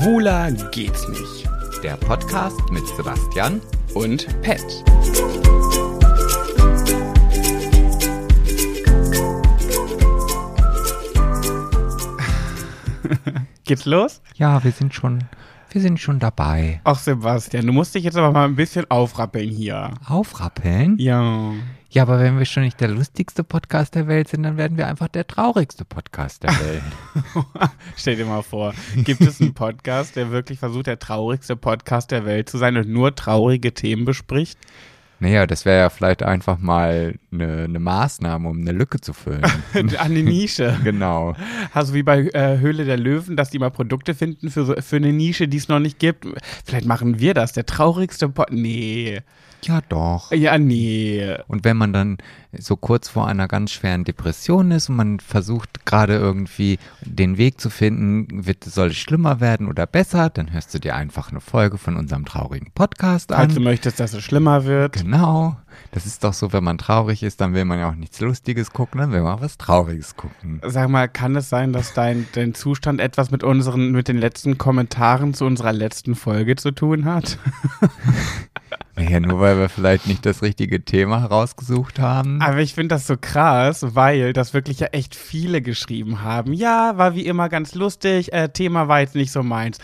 Schwuler geht's nicht. Der Podcast mit Sebastian Und Pet. Geht's los? Ja, wir sind schon, wir sind schon dabei. Ach, Sebastian, du musst dich jetzt aber mal ein bisschen aufrappeln hier. Aufrappeln? Ja. Ja, aber wenn wir schon nicht der lustigste Podcast der Welt sind, dann werden wir einfach der traurigste Podcast der Welt. Stell dir mal vor, gibt es einen Podcast, der wirklich versucht, der traurigste Podcast der Welt zu sein und nur traurige Themen bespricht? naja, das wäre ja vielleicht einfach mal eine, eine Maßnahme, um eine Lücke zu füllen. An die Nische. genau. Also wie bei äh, Höhle der Löwen, dass die mal Produkte finden für, für eine Nische, die es noch nicht gibt. Vielleicht machen wir das, der traurigste Pod. Nee. Ja, doch. Ja, nee. Und wenn man dann so kurz vor einer ganz schweren Depression ist und man versucht gerade irgendwie den Weg zu finden, wird, soll es schlimmer werden oder besser, dann hörst du dir einfach eine Folge von unserem traurigen Podcast Falls du an. möchtest, dass es schlimmer wird. Genau. Das ist doch so, wenn man traurig ist, dann will man ja auch nichts Lustiges gucken, dann will man auch was Trauriges gucken. Sag mal, kann es sein, dass dein, dein Zustand etwas mit unseren, mit den letzten Kommentaren zu unserer letzten Folge zu tun hat? Ja, nur weil wir vielleicht nicht das richtige Thema herausgesucht haben. Aber ich finde das so krass, weil das wirklich ja echt viele geschrieben haben. Ja, war wie immer ganz lustig, äh, Thema war jetzt nicht so meins.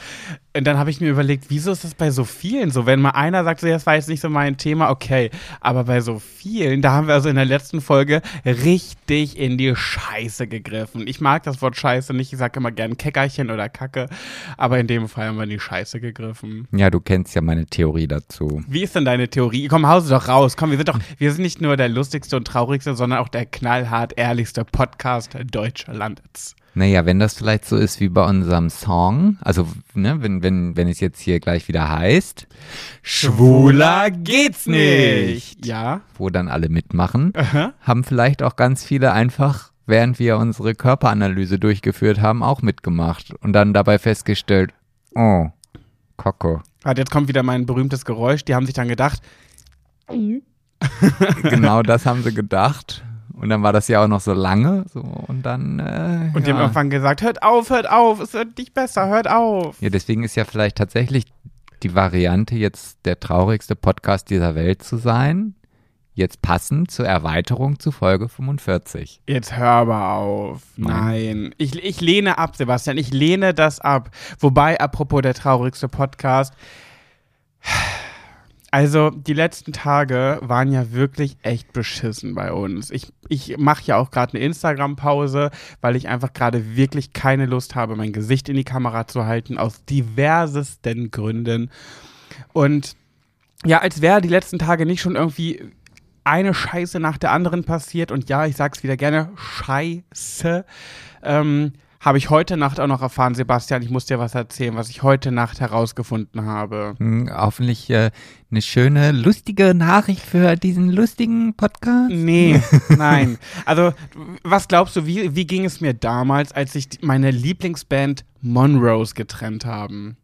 Und dann habe ich mir überlegt, wieso ist das bei so vielen so? Wenn mal einer sagt, so, das war jetzt nicht so mein Thema, okay. Aber bei so vielen, da haben wir also in der letzten Folge richtig in die Scheiße gegriffen. Ich mag das Wort Scheiße nicht, ich sage immer gern Keckerchen oder Kacke. Aber in dem Fall haben wir in die Scheiße gegriffen. Ja, du kennst ja meine Theorie dazu. Wie ist denn deine Theorie? Komm, hause doch raus. Komm, wir sind doch, wir sind nicht nur der lustigste und traurigste, sondern auch der knallhart ehrlichste Podcast Deutschlands. Naja, wenn das vielleicht so ist wie bei unserem Song, also ne, wenn, wenn, wenn es jetzt hier gleich wieder heißt, Schwuler geht's nicht. Ja. wo dann alle mitmachen, Aha. haben vielleicht auch ganz viele einfach, während wir unsere Körperanalyse durchgeführt haben, auch mitgemacht und dann dabei festgestellt, oh, Koko. Warte, jetzt kommt wieder mein berühmtes Geräusch. Die haben sich dann gedacht, Genau das haben sie gedacht. Und dann war das ja auch noch so lange. So, und dann. Äh, und die haben ja. irgendwann gesagt, hört auf, hört auf, es wird nicht besser, hört auf. ja, deswegen ist ja vielleicht tatsächlich die Variante, jetzt der traurigste Podcast dieser Welt zu sein, jetzt passend zur Erweiterung zu Folge 45. Jetzt hör aber auf. Nein. Ich, ich lehne ab, Sebastian. Ich lehne das ab. Wobei, apropos der traurigste Podcast. Also, die letzten Tage waren ja wirklich echt beschissen bei uns. Ich, ich mache ja auch gerade eine Instagram-Pause, weil ich einfach gerade wirklich keine Lust habe, mein Gesicht in die Kamera zu halten, aus diversesten Gründen. Und ja, als wäre die letzten Tage nicht schon irgendwie eine Scheiße nach der anderen passiert. Und ja, ich sag's wieder gerne, Scheiße. Ähm, habe ich heute Nacht auch noch erfahren, Sebastian, ich muss dir was erzählen, was ich heute Nacht herausgefunden habe. Hm, hoffentlich äh, eine schöne, lustige Nachricht für diesen lustigen Podcast. Nee, nein. Also, was glaubst du, wie, wie ging es mir damals, als sich meine Lieblingsband Monrose getrennt haben?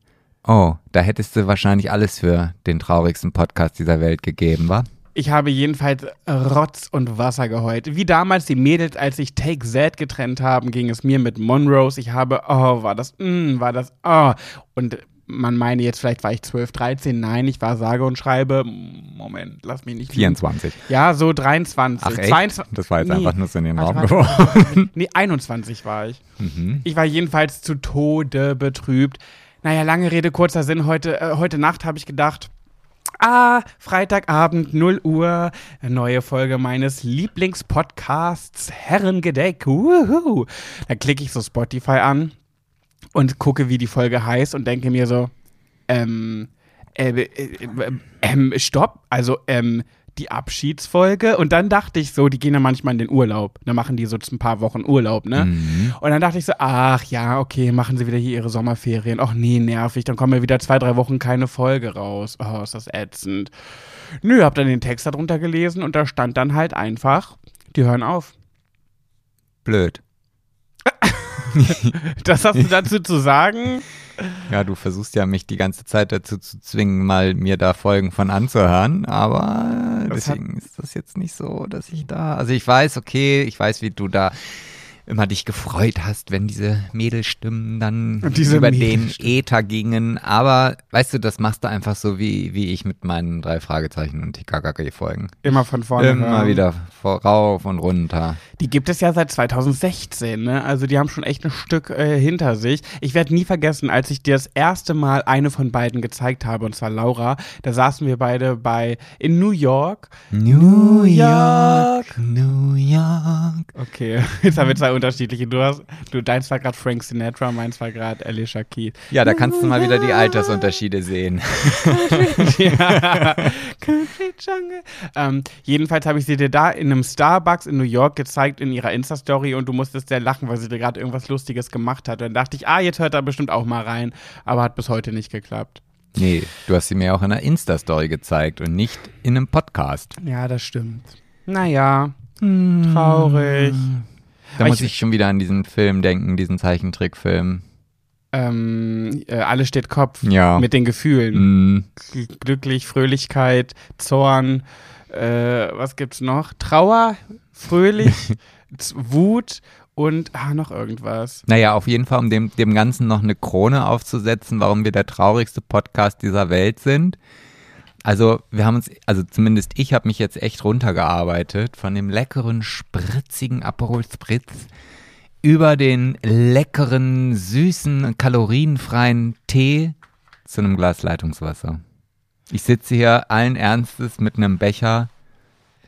Oh, da hättest du wahrscheinlich alles für den traurigsten Podcast dieser Welt gegeben, wa? Ich habe jedenfalls Rotz und Wasser geheult. Wie damals die Mädels, als sich Take Z getrennt haben, ging es mir mit Monrose. Ich habe, oh, war das, mm, war das, oh. Und man meine jetzt, vielleicht war ich 12, 13. Nein, ich war sage und schreibe, Moment, lass mich nicht. lügen. 24. Ja, so 23. Ach echt? 22, Das war jetzt Nee. einfach nur so in den Raum geworfen. Nee, 21 war ich. Mhm. Ich war jedenfalls zu Tode betrübt. Naja, lange Rede, kurzer Sinn. Heute, äh, heute Nacht habe ich gedacht, ah, Freitagabend, 0 Uhr, neue Folge meines Lieblingspodcasts Herrengedeck. Wuhu. Da klicke ich so Spotify an und gucke, wie die Folge heißt und denke mir so, ähm, äh, äh, äh, ähm, stopp, also, ähm, die Abschiedsfolge und dann dachte ich so, die gehen ja manchmal in den Urlaub. Dann machen die so ein paar Wochen Urlaub, ne? Mhm. Und dann dachte ich so, ach ja, okay, machen sie wieder hier ihre Sommerferien. Ach nee, nervig, dann kommen ja wieder zwei, drei Wochen keine Folge raus. Oh, ist das ätzend. Nö, hab dann den Text darunter gelesen und da stand dann halt einfach, die hören auf. Blöd. Das hast du dazu zu sagen? Ja, du versuchst ja, mich die ganze Zeit dazu zu zwingen, mal mir da Folgen von anzuhören, aber Das deswegen ist das jetzt nicht so, dass ich da, also ich weiß, okay, ich weiß, wie du da immer dich gefreut hast, wenn diese Mädelstimmen dann Diese über den. Äther gingen. Aber weißt du, das machst du einfach so wie, wie ich mit meinen drei Fragezeichen und TKKG-Folgen. Immer von vorne. Immer hören. wieder vor, rauf und runter. Die gibt es ja seit 2016, ne? Also die haben schon echt ein Stück äh, hinter sich. Ich werde nie vergessen, als ich dir das erste Mal eine von beiden gezeigt habe, und zwar Laura, da saßen wir beide bei in New York. New York. New York. Okay, jetzt haben wir zwei unterschiedliche. Du hast, du, deins war gerade Frank Sinatra, meins war gerade Alicia Keys. Ja, da kannst du mal wieder die Altersunterschiede sehen. ja. Country Jungle. Ähm, jedenfalls habe ich sie dir da in einem Starbucks in New York gezeigt in ihrer Insta-Story und du musstest sehr lachen, weil sie dir gerade irgendwas Lustiges gemacht hat. Dann dachte ich, ah, jetzt hört er bestimmt auch mal rein. Aber hat bis heute nicht geklappt. Nee, du hast sie mir auch in einer Insta-Story gezeigt und nicht in einem Podcast. Ja, das stimmt. Naja, traurig. Da Aber muss ich- ich schon wieder an diesen Film denken, diesen Zeichentrickfilm. Ähm, äh, alles steht Kopf Ja. mit den Gefühlen. Mm, Gl- Glücklich, Fröhlichkeit, Zorn, äh, was gibt's noch? Trauer, fröhlich, Wut und ah, noch irgendwas. Naja, auf jeden Fall, um dem, dem Ganzen noch eine Krone aufzusetzen, warum wir der traurigste Podcast dieser Welt sind. Also, wir haben uns, also zumindest ich habe mich jetzt echt runtergearbeitet von dem leckeren, spritzigen Aperol Spritz über den leckeren, süßen, kalorienfreien Tee zu einem Glas Leitungswasser. Ich sitze hier allen Ernstes mit einem Becher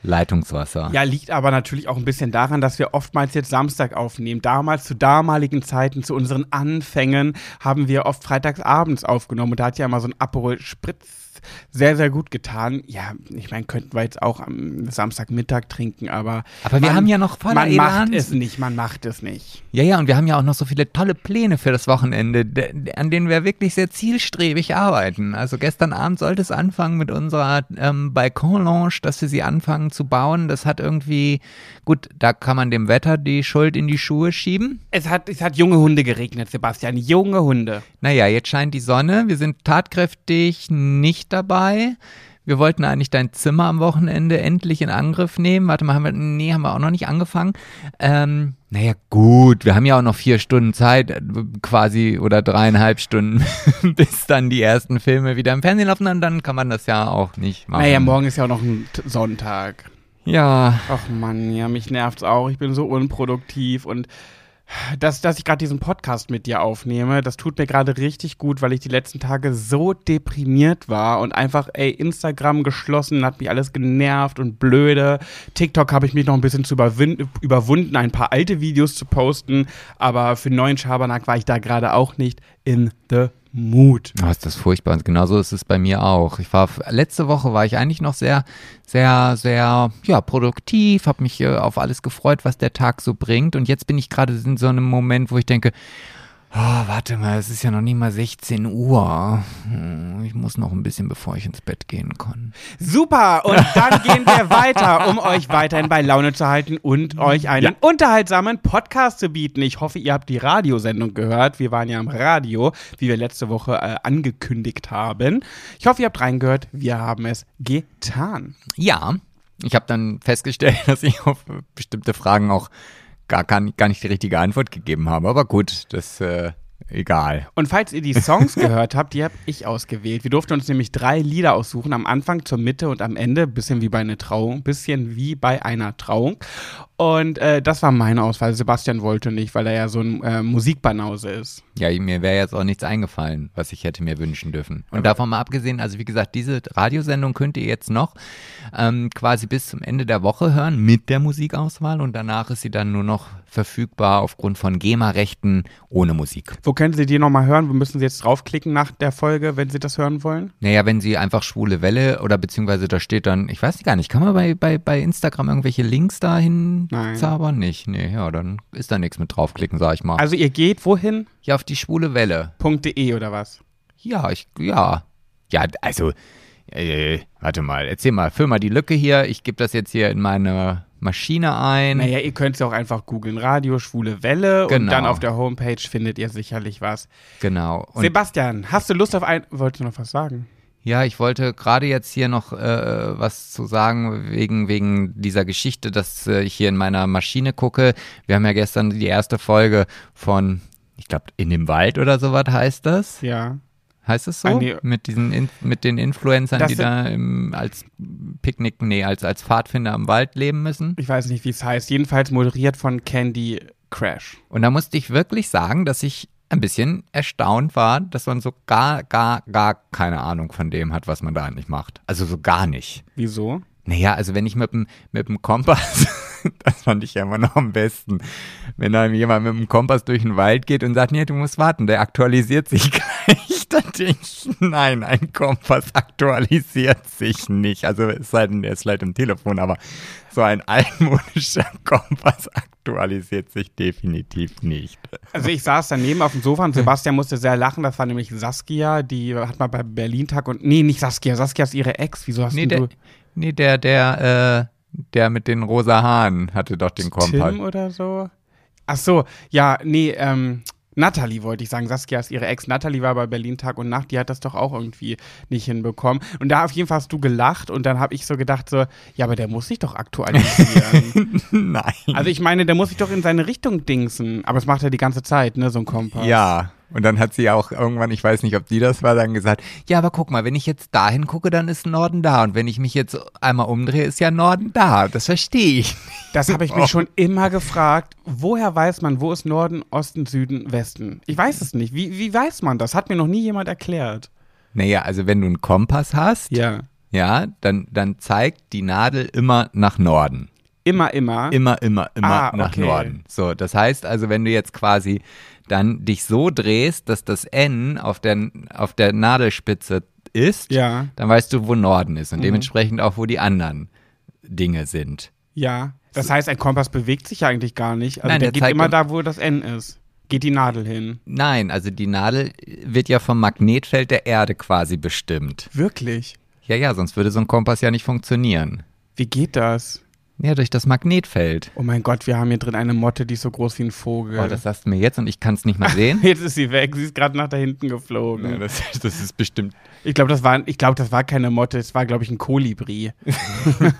Leitungswasser. Ja, liegt aber natürlich auch ein bisschen daran, dass wir oftmals jetzt Samstag aufnehmen. Damals, zu damaligen Zeiten, zu unseren Anfängen, haben wir oft freitagsabends aufgenommen. Und da hat ja immer so ein Aperol Spritz sehr, sehr gut getan. Ja, ich meine, könnten wir jetzt auch am Samstagmittag trinken, aber. Aber wir haben ja noch voller Man Elan. macht es nicht, man macht es nicht. Ja, ja, und wir haben ja auch noch so viele tolle Pläne für das Wochenende, de- de- an denen wir wirklich sehr zielstrebig arbeiten. Also gestern Abend sollte es anfangen mit unserer ähm, Balkonlounge, dass wir sie anfangen zu bauen. Das hat irgendwie, gut, da kann man dem Wetter die Schuld in die Schuhe schieben. Es hat, es hat junge Hunde geregnet, Sebastian. Junge Hunde. Naja, jetzt scheint die Sonne, wir sind tatkräftig nicht dabei. Wir wollten eigentlich dein Zimmer am Wochenende endlich in Angriff nehmen. Warte mal, haben wir, nee, haben wir auch noch nicht angefangen. Ähm, naja, gut, wir haben ja auch noch vier Stunden Zeit, äh, quasi, oder dreieinhalb Stunden, bis dann die ersten Filme wieder im Fernsehen laufen. Und dann kann man das ja auch nicht machen. Naja, morgen ist ja auch noch ein Sonntag. Ja, Ach Mann, ja, mich nervt's auch. Ich bin so unproduktiv und dass, dass ich gerade diesen Podcast mit dir aufnehme, das tut mir gerade richtig gut, weil ich die letzten Tage so deprimiert war und einfach, ey, Instagram geschlossen, hat mich alles genervt und blöde. TikTok habe ich mich noch ein bisschen zu überwunden, ein paar alte Videos zu posten, aber für neuen Schabernack war ich da gerade auch nicht in the mood. Oh, ist das furchtbar. Genauso ist es bei mir auch. Ich war letzte Woche war ich eigentlich noch sehr, sehr, sehr ja produktiv, habe mich äh, auf alles gefreut, was der Tag so bringt. Und jetzt bin ich gerade in so einem Moment, wo ich denke, oh, warte mal, es ist ja noch nicht mal 16 Uhr. Hm, Ich muss noch ein bisschen, bevor ich ins Bett gehen kann. Super, und dann gehen wir weiter, um euch weiterhin bei Laune zu halten und euch einen unterhaltsamen Podcast zu bieten. Ich hoffe, ihr habt die Radiosendung gehört. Wir waren ja im Radio, wie wir letzte Woche äh, angekündigt haben. Ich hoffe, ihr habt reingehört. Wir haben es getan. Ja, ich habe dann festgestellt, dass ich auf bestimmte Fragen auch gar, gar, nicht, die richtige Antwort gegeben habe. Aber gut, das äh, egal. Und falls ihr die Songs gehört habt, die habe ich ausgewählt. Wir durften uns nämlich drei Lieder aussuchen, am Anfang, zur Mitte und am Ende. Bisschen wie bei einer Trauung, bisschen wie bei einer Trauung. Und äh, das war meine Auswahl. Sebastian wollte nicht, weil er ja so ein äh, Musikbanause ist. Ja, mir wäre jetzt auch nichts eingefallen, was ich hätte mir wünschen dürfen. Und davon mal abgesehen, also wie gesagt, diese Radiosendung könnt ihr jetzt noch ähm, quasi bis zum Ende der Woche hören mit der Musikauswahl und danach ist sie dann nur noch verfügbar aufgrund von GEMA-Rechten ohne Musik. Wo können Sie die nochmal hören? Wo müssen Sie jetzt draufklicken nach der Folge, wenn Sie das hören wollen? Naja, wenn sie einfach schwule Welle oder beziehungsweise da steht dann, ich weiß gar nicht, kann man bei, bei, bei Instagram irgendwelche Links dahin Nein. zaubern? Nicht. Nee, ja, dann ist da nichts mit draufklicken, sag ich mal. Also ihr geht wohin? ja, auf die schwule Welle. .de oder was? Ja, ich, ja. Ja, also, äh, warte mal, erzähl mal, füll mal die Lücke hier. Ich gebe das jetzt hier in meine Maschine ein. Naja, ihr könnt es auch einfach googeln. Radio Schwule Welle und Genau. dann auf der Homepage findet ihr sicherlich was. Genau. Und Sebastian, hast du Lust auf ein. Wolltest du noch was sagen? Ja, ich wollte gerade jetzt hier noch äh, was zu sagen wegen, wegen dieser Geschichte, dass äh, ich hier in meiner Maschine gucke. Wir haben ja gestern die erste Folge von, ich glaube, in dem Wald oder sowas heißt das. Ja. Heißt es so? Ah, nee. Mit diesen In mit den Influencern, Das die da im, als Picknick, nee, als, als Pfadfinder im Wald leben müssen. Ich weiß nicht, wie es heißt. Jedenfalls moderiert von Candy Crash. Und da musste ich wirklich sagen, dass ich ein bisschen erstaunt war, dass man so gar, gar, gar keine Ahnung von dem hat, was man da eigentlich macht. Also so gar nicht. Wieso? Naja, also wenn ich mit dem, mit dem Kompass, das fand ich ja immer noch am besten, wenn da jemand mit dem Kompass durch den Wald geht und sagt, nee, du musst warten, der aktualisiert sich gleich, ich, nein, ein Kompass aktualisiert sich nicht. Also es sei denn, der ist vielleicht im Telefon, aber so ein altmodischer Kompass aktualisiert sich definitiv nicht. Also ich saß daneben auf dem Sofa und Sebastian musste sehr lachen. Das war nämlich Saskia, die hat mal bei Berlin-Tag und. Nee, nicht Saskia. Saskia ist ihre Ex. Wieso hast Nee, der, du nee, der, der, äh, der mit den rosa Haaren hatte doch den Kompass. Tim oder so? Ach so, ja, nee, ähm, Natalie wollte ich sagen. Saskia ist ihre Ex. Natalie war bei Berlin Tag und Nacht. Die hat das doch auch irgendwie nicht hinbekommen. Und da auf jeden Fall hast du gelacht und dann habe ich so gedacht so, ja, aber der muss sich doch aktualisieren. Nein. also ich meine, der muss sich doch in seine Richtung dingsen. Aber das macht er die ganze Zeit, ne, so ein Kompass. Ja, und dann hat sie auch irgendwann, ich weiß nicht, ob die das war, dann gesagt, ja, aber guck mal, wenn ich jetzt dahin gucke, dann ist Norden da. Und wenn ich mich jetzt einmal umdrehe, ist ja Norden da. Das verstehe ich. Das habe ich mich schon immer gefragt. Woher weiß man, wo ist Norden, Osten, Süden, Westen? Ich weiß es nicht. Wie, wie weiß man das? Hat mir noch nie jemand erklärt. Naja, also wenn du einen Kompass hast, Ja. ja, dann, dann zeigt die Nadel immer nach Norden. Immer, immer. Immer, immer, immer Ah, nach okay. Norden. So, das heißt also, wenn du jetzt quasi dann dich so drehst, dass das N auf der, auf der Nadelspitze ist, Ja, dann weißt du, wo Norden ist und Mhm. dementsprechend auch, wo die anderen Dinge sind. ja. Das heißt, ein Kompass bewegt sich ja eigentlich gar nicht. Also Nein, der, der geht immer im- da, wo das N ist. Geht die Nadel hin. Nein, also die Nadel wird ja vom Magnetfeld der Erde quasi bestimmt. Wirklich? Ja, ja, sonst würde so ein Kompass ja nicht funktionieren. Wie geht das? Ja, durch das Magnetfeld. Oh mein Gott, wir haben hier drin eine Motte, die ist so groß wie ein Vogel. Oh, das sagst du mir jetzt und ich kann es nicht mehr sehen. Jetzt ist sie weg. Sie ist gerade nach da hinten geflogen. Ja, das, das ist bestimmt. Ich glaube, das war, ich glaube, das war keine Motte. Es war, glaube ich, ein Kolibri.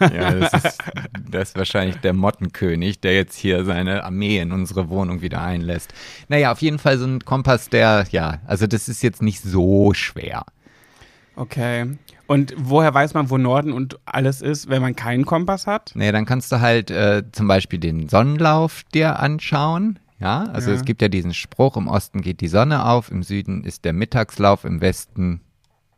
Ja, das ist, das ist wahrscheinlich der Mottenkönig, der jetzt hier seine Armee in unsere Wohnung wieder einlässt. Naja, auf jeden Fall so ein Kompass, der, ja, also das ist jetzt nicht so schwer. Okay. Und woher weiß man, wo Norden und alles ist, wenn man keinen Kompass hat? Naja, dann kannst du halt äh, zum Beispiel den Sonnenlauf dir anschauen. Ja, also Ja. es gibt ja diesen Spruch, im Osten geht die Sonne auf, im Süden ist der Mittagslauf, im Westen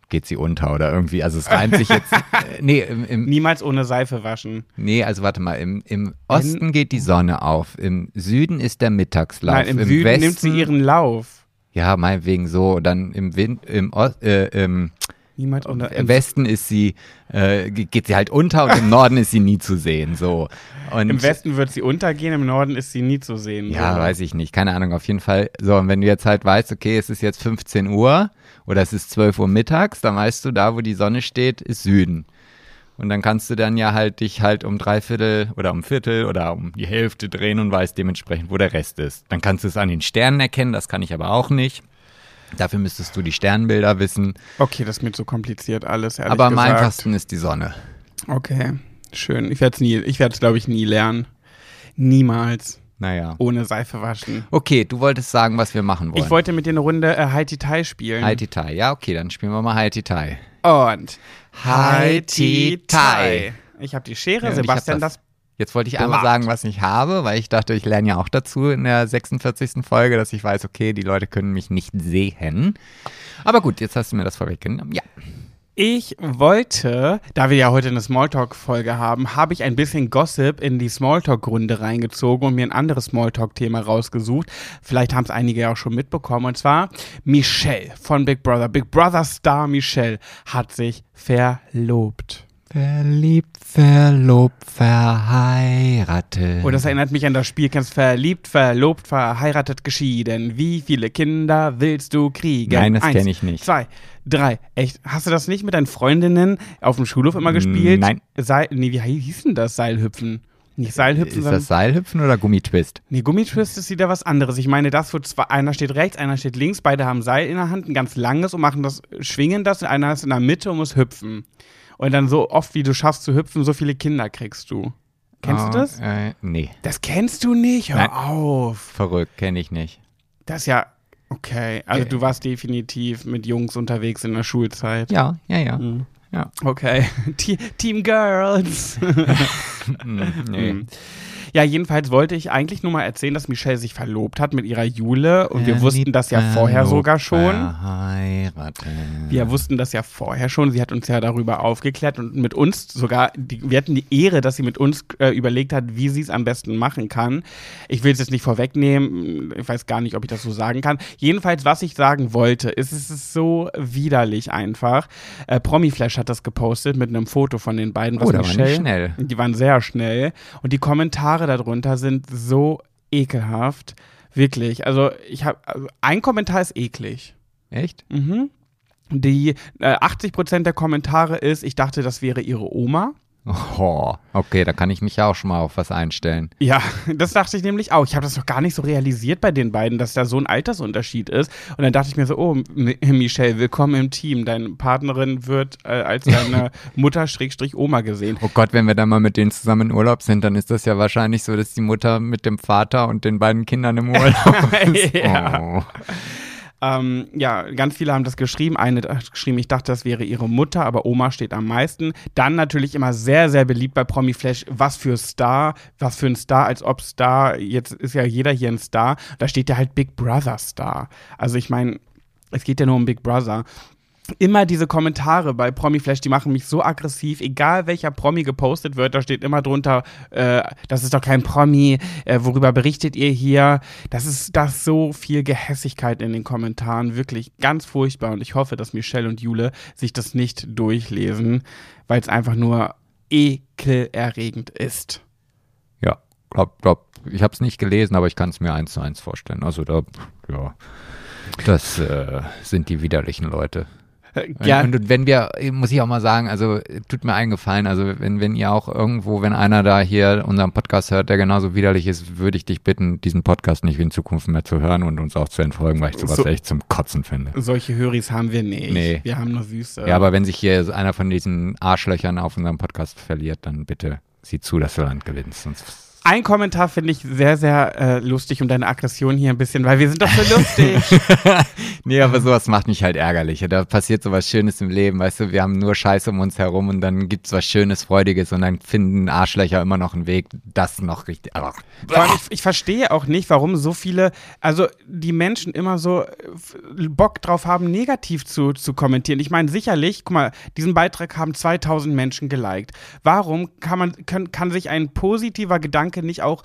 geht sie unter oder irgendwie, also es reimt sich jetzt, äh, nee, im, im, Niemals ohne Seife waschen. nee, also warte mal, im, im Osten geht die Sonne auf, im Süden ist der Mittagslauf, Nein, im, im Süden Westen, nimmt sie ihren Lauf. ja, meinetwegen so, dann im, Wind, im, Ost, äh, im Niemals ohne im Westen ist sie, äh, ge- geht sie halt unter und im Norden ist sie nie zu sehen, so. Und Im Westen wird sie untergehen, im Norden ist sie nie zu sehen. Ja, oder? weiß ich nicht. Keine Ahnung, auf jeden Fall. So, und wenn du jetzt halt weißt, okay, es ist jetzt 15 Uhr oder es ist 12 Uhr mittags, dann weißt du, da, wo die Sonne steht, ist Süden. Und dann kannst du dann ja halt dich halt um drei Viertel oder um Viertel oder um die Hälfte drehen und weißt dementsprechend, wo der Rest ist. Dann kannst du es an den Sternen erkennen, das kann ich aber auch nicht. Dafür müsstest du die Sternbilder wissen. Okay, das ist mir zu kompliziert alles, aber am einfachsten ist die Sonne. Okay, schön. Ich werde es nie, ich werde es glaube ich nie lernen. Niemals. Naja. Ohne Seife waschen. Okay, du wolltest sagen, was wir machen wollen. Ich wollte mit dir eine Runde äh, Haiti Tai spielen. Haiti Tai. Ja, okay, dann spielen wir mal Haiti Tai. Und Haiti Tai. Ich habe die Schere, Ja, Sebastian hab das. Jetzt wollte ich einmal sagen, was ich habe, weil ich dachte, ich lerne ja auch dazu in der 46. Folge, dass ich weiß, okay, die Leute können mich nicht sehen. Aber gut, jetzt hast du mir das vorweggenommen. Ja. Ich wollte, da wir ja heute eine Smalltalk-Folge haben, habe ich ein bisschen Gossip in die Smalltalk-Runde reingezogen und mir ein anderes Smalltalk-Thema rausgesucht. Vielleicht haben es einige ja auch schon mitbekommen. Und zwar Michelle von Big Brother. Big Brother Star Michelle hat sich verlobt. Verliebt, verlobt, verheiratet. Und Oh, das erinnert mich an das Spiel, kennst verliebt, verlobt, verheiratet, geschieden. Wie viele Kinder willst du kriegen? Nein, das Eins, kenn ich nicht. Zwei, drei. Echt? Hast du das nicht mit deinen Freundinnen auf dem Schulhof immer gespielt? Nein. Seil, nee, wie hieß denn das? Seilhüpfen. Nicht Seilhüpfen, Ist sondern. das Seilhüpfen oder Gummitwist? Nee, Gummitwist ist wieder was anderes. Ich meine, das, wo zwei, einer steht rechts, einer steht links, beide haben Seil in der Hand, ein ganz langes und machen das, schwingen das, und einer ist in der Mitte und muss hüpfen. Und dann so oft, wie du schaffst zu hüpfen, so viele Kinder kriegst du. Kennst Oh, du das? Äh, nee, Das kennst du nicht? Hör Nein. auf. verrückt, kenne ich nicht. Das ist ja. Okay, also Äh. du warst definitiv mit Jungs unterwegs in der Schulzeit. Ja, ja, ja. Mhm. Ja. Okay. Te- Team Girls. Hm, nee. Mhm. Ja, jedenfalls wollte ich eigentlich nur mal erzählen, dass Michelle sich verlobt hat mit ihrer Jule und wir wussten das ja vorher sogar schon. Wir wussten das ja vorher schon. Sie hat uns ja darüber aufgeklärt und mit uns sogar, die, wir hatten die Ehre, dass sie mit uns äh, überlegt hat, wie sie es am besten machen kann. Ich will es jetzt nicht vorwegnehmen. Ich weiß gar nicht, ob ich das so sagen kann. Jedenfalls, was ich sagen wollte, ist, es ist so widerlich einfach. Äh, Promiflash hat das gepostet mit einem Foto von den beiden. Was Oh, da waren die Michelle, schnell. Die waren sehr schnell. Und die Kommentare darunter sind so ekelhaft. Wirklich. Also, ich habe, also ein Kommentar ist eklig. Echt? Mhm. Die äh, 80% der Kommentare ist, ich dachte, das wäre ihre Oma. Oh, okay, da kann ich mich ja auch schon mal auf was einstellen. Ja, das dachte ich nämlich auch. Ich habe das doch gar nicht so realisiert bei den beiden, dass da so ein Altersunterschied ist. Und dann dachte ich mir so, oh, Michelle, willkommen im Team. Deine Partnerin wird äh, als deine Mutter Schrägstrich Oma gesehen. Oh Gott, wenn wir dann mal mit denen zusammen in Urlaub sind, dann ist das ja wahrscheinlich so, dass die Mutter mit dem Vater und den beiden Kindern im Urlaub ist. Ja. Oh. Ähm, ja, ganz viele haben das geschrieben. Eine hat geschrieben, ich dachte, das wäre ihre Mutter, aber Oma steht am meisten. Dann natürlich immer sehr, sehr beliebt bei Promiflash, was für Star, was für ein Star, als ob Star, jetzt ist ja jeder hier ein Star. Da steht ja halt Big Brother Star. Also ich meine, es geht ja nur um Big Brother. Immer diese Kommentare bei Promiflash, die machen mich so aggressiv, egal welcher Promi gepostet wird, da steht immer drunter, äh, das ist doch kein Promi, äh, worüber berichtet ihr hier? Das ist, das so viel Gehässigkeit in den Kommentaren, wirklich ganz furchtbar und ich hoffe, dass Michelle und Jule sich das nicht durchlesen, weil es einfach nur ekelerregend ist. Ja, glaub, glaub, ich habe es nicht gelesen, aber ich kann es mir eins zu eins vorstellen. Also da, ja, das äh, sind die widerlichen Leute. Ja, Und wenn wir, muss ich auch mal sagen, also tut mir eingefallen, also wenn, wenn ihr auch irgendwo, wenn einer da hier unseren Podcast hört, der genauso widerlich ist, würde ich dich bitten, diesen Podcast nicht in Zukunft mehr zu hören und uns auch zu entfolgen, weil ich sowas So- echt zum Kotzen finde. solche Höris haben wir nicht. Nee. Wir haben nur Süße. Ja, aber wenn sich hier einer von diesen Arschlöchern auf unserem Podcast verliert, dann bitte sieh zu, dass du Land gewinnst. Sonst Ein Kommentar finde ich sehr, sehr äh, lustig um deine Aggression hier ein bisschen, weil wir sind doch so lustig. Nee, aber sowas macht mich halt ärgerlich. Da passiert sowas Schönes im Leben, weißt du, wir haben nur Scheiße um uns herum und dann gibt's was Schönes, Freudiges und dann finden Arschlöcher immer noch einen Weg, das noch richtig. Allem, ich, ich verstehe auch nicht, warum so viele, also die Menschen immer so äh, Bock drauf haben, negativ zu, zu kommentieren. Ich meine, sicherlich, guck mal, diesen Beitrag haben 2000 Menschen geliked. Warum kann man, kann, kann sich ein positiver Gedanke nicht auch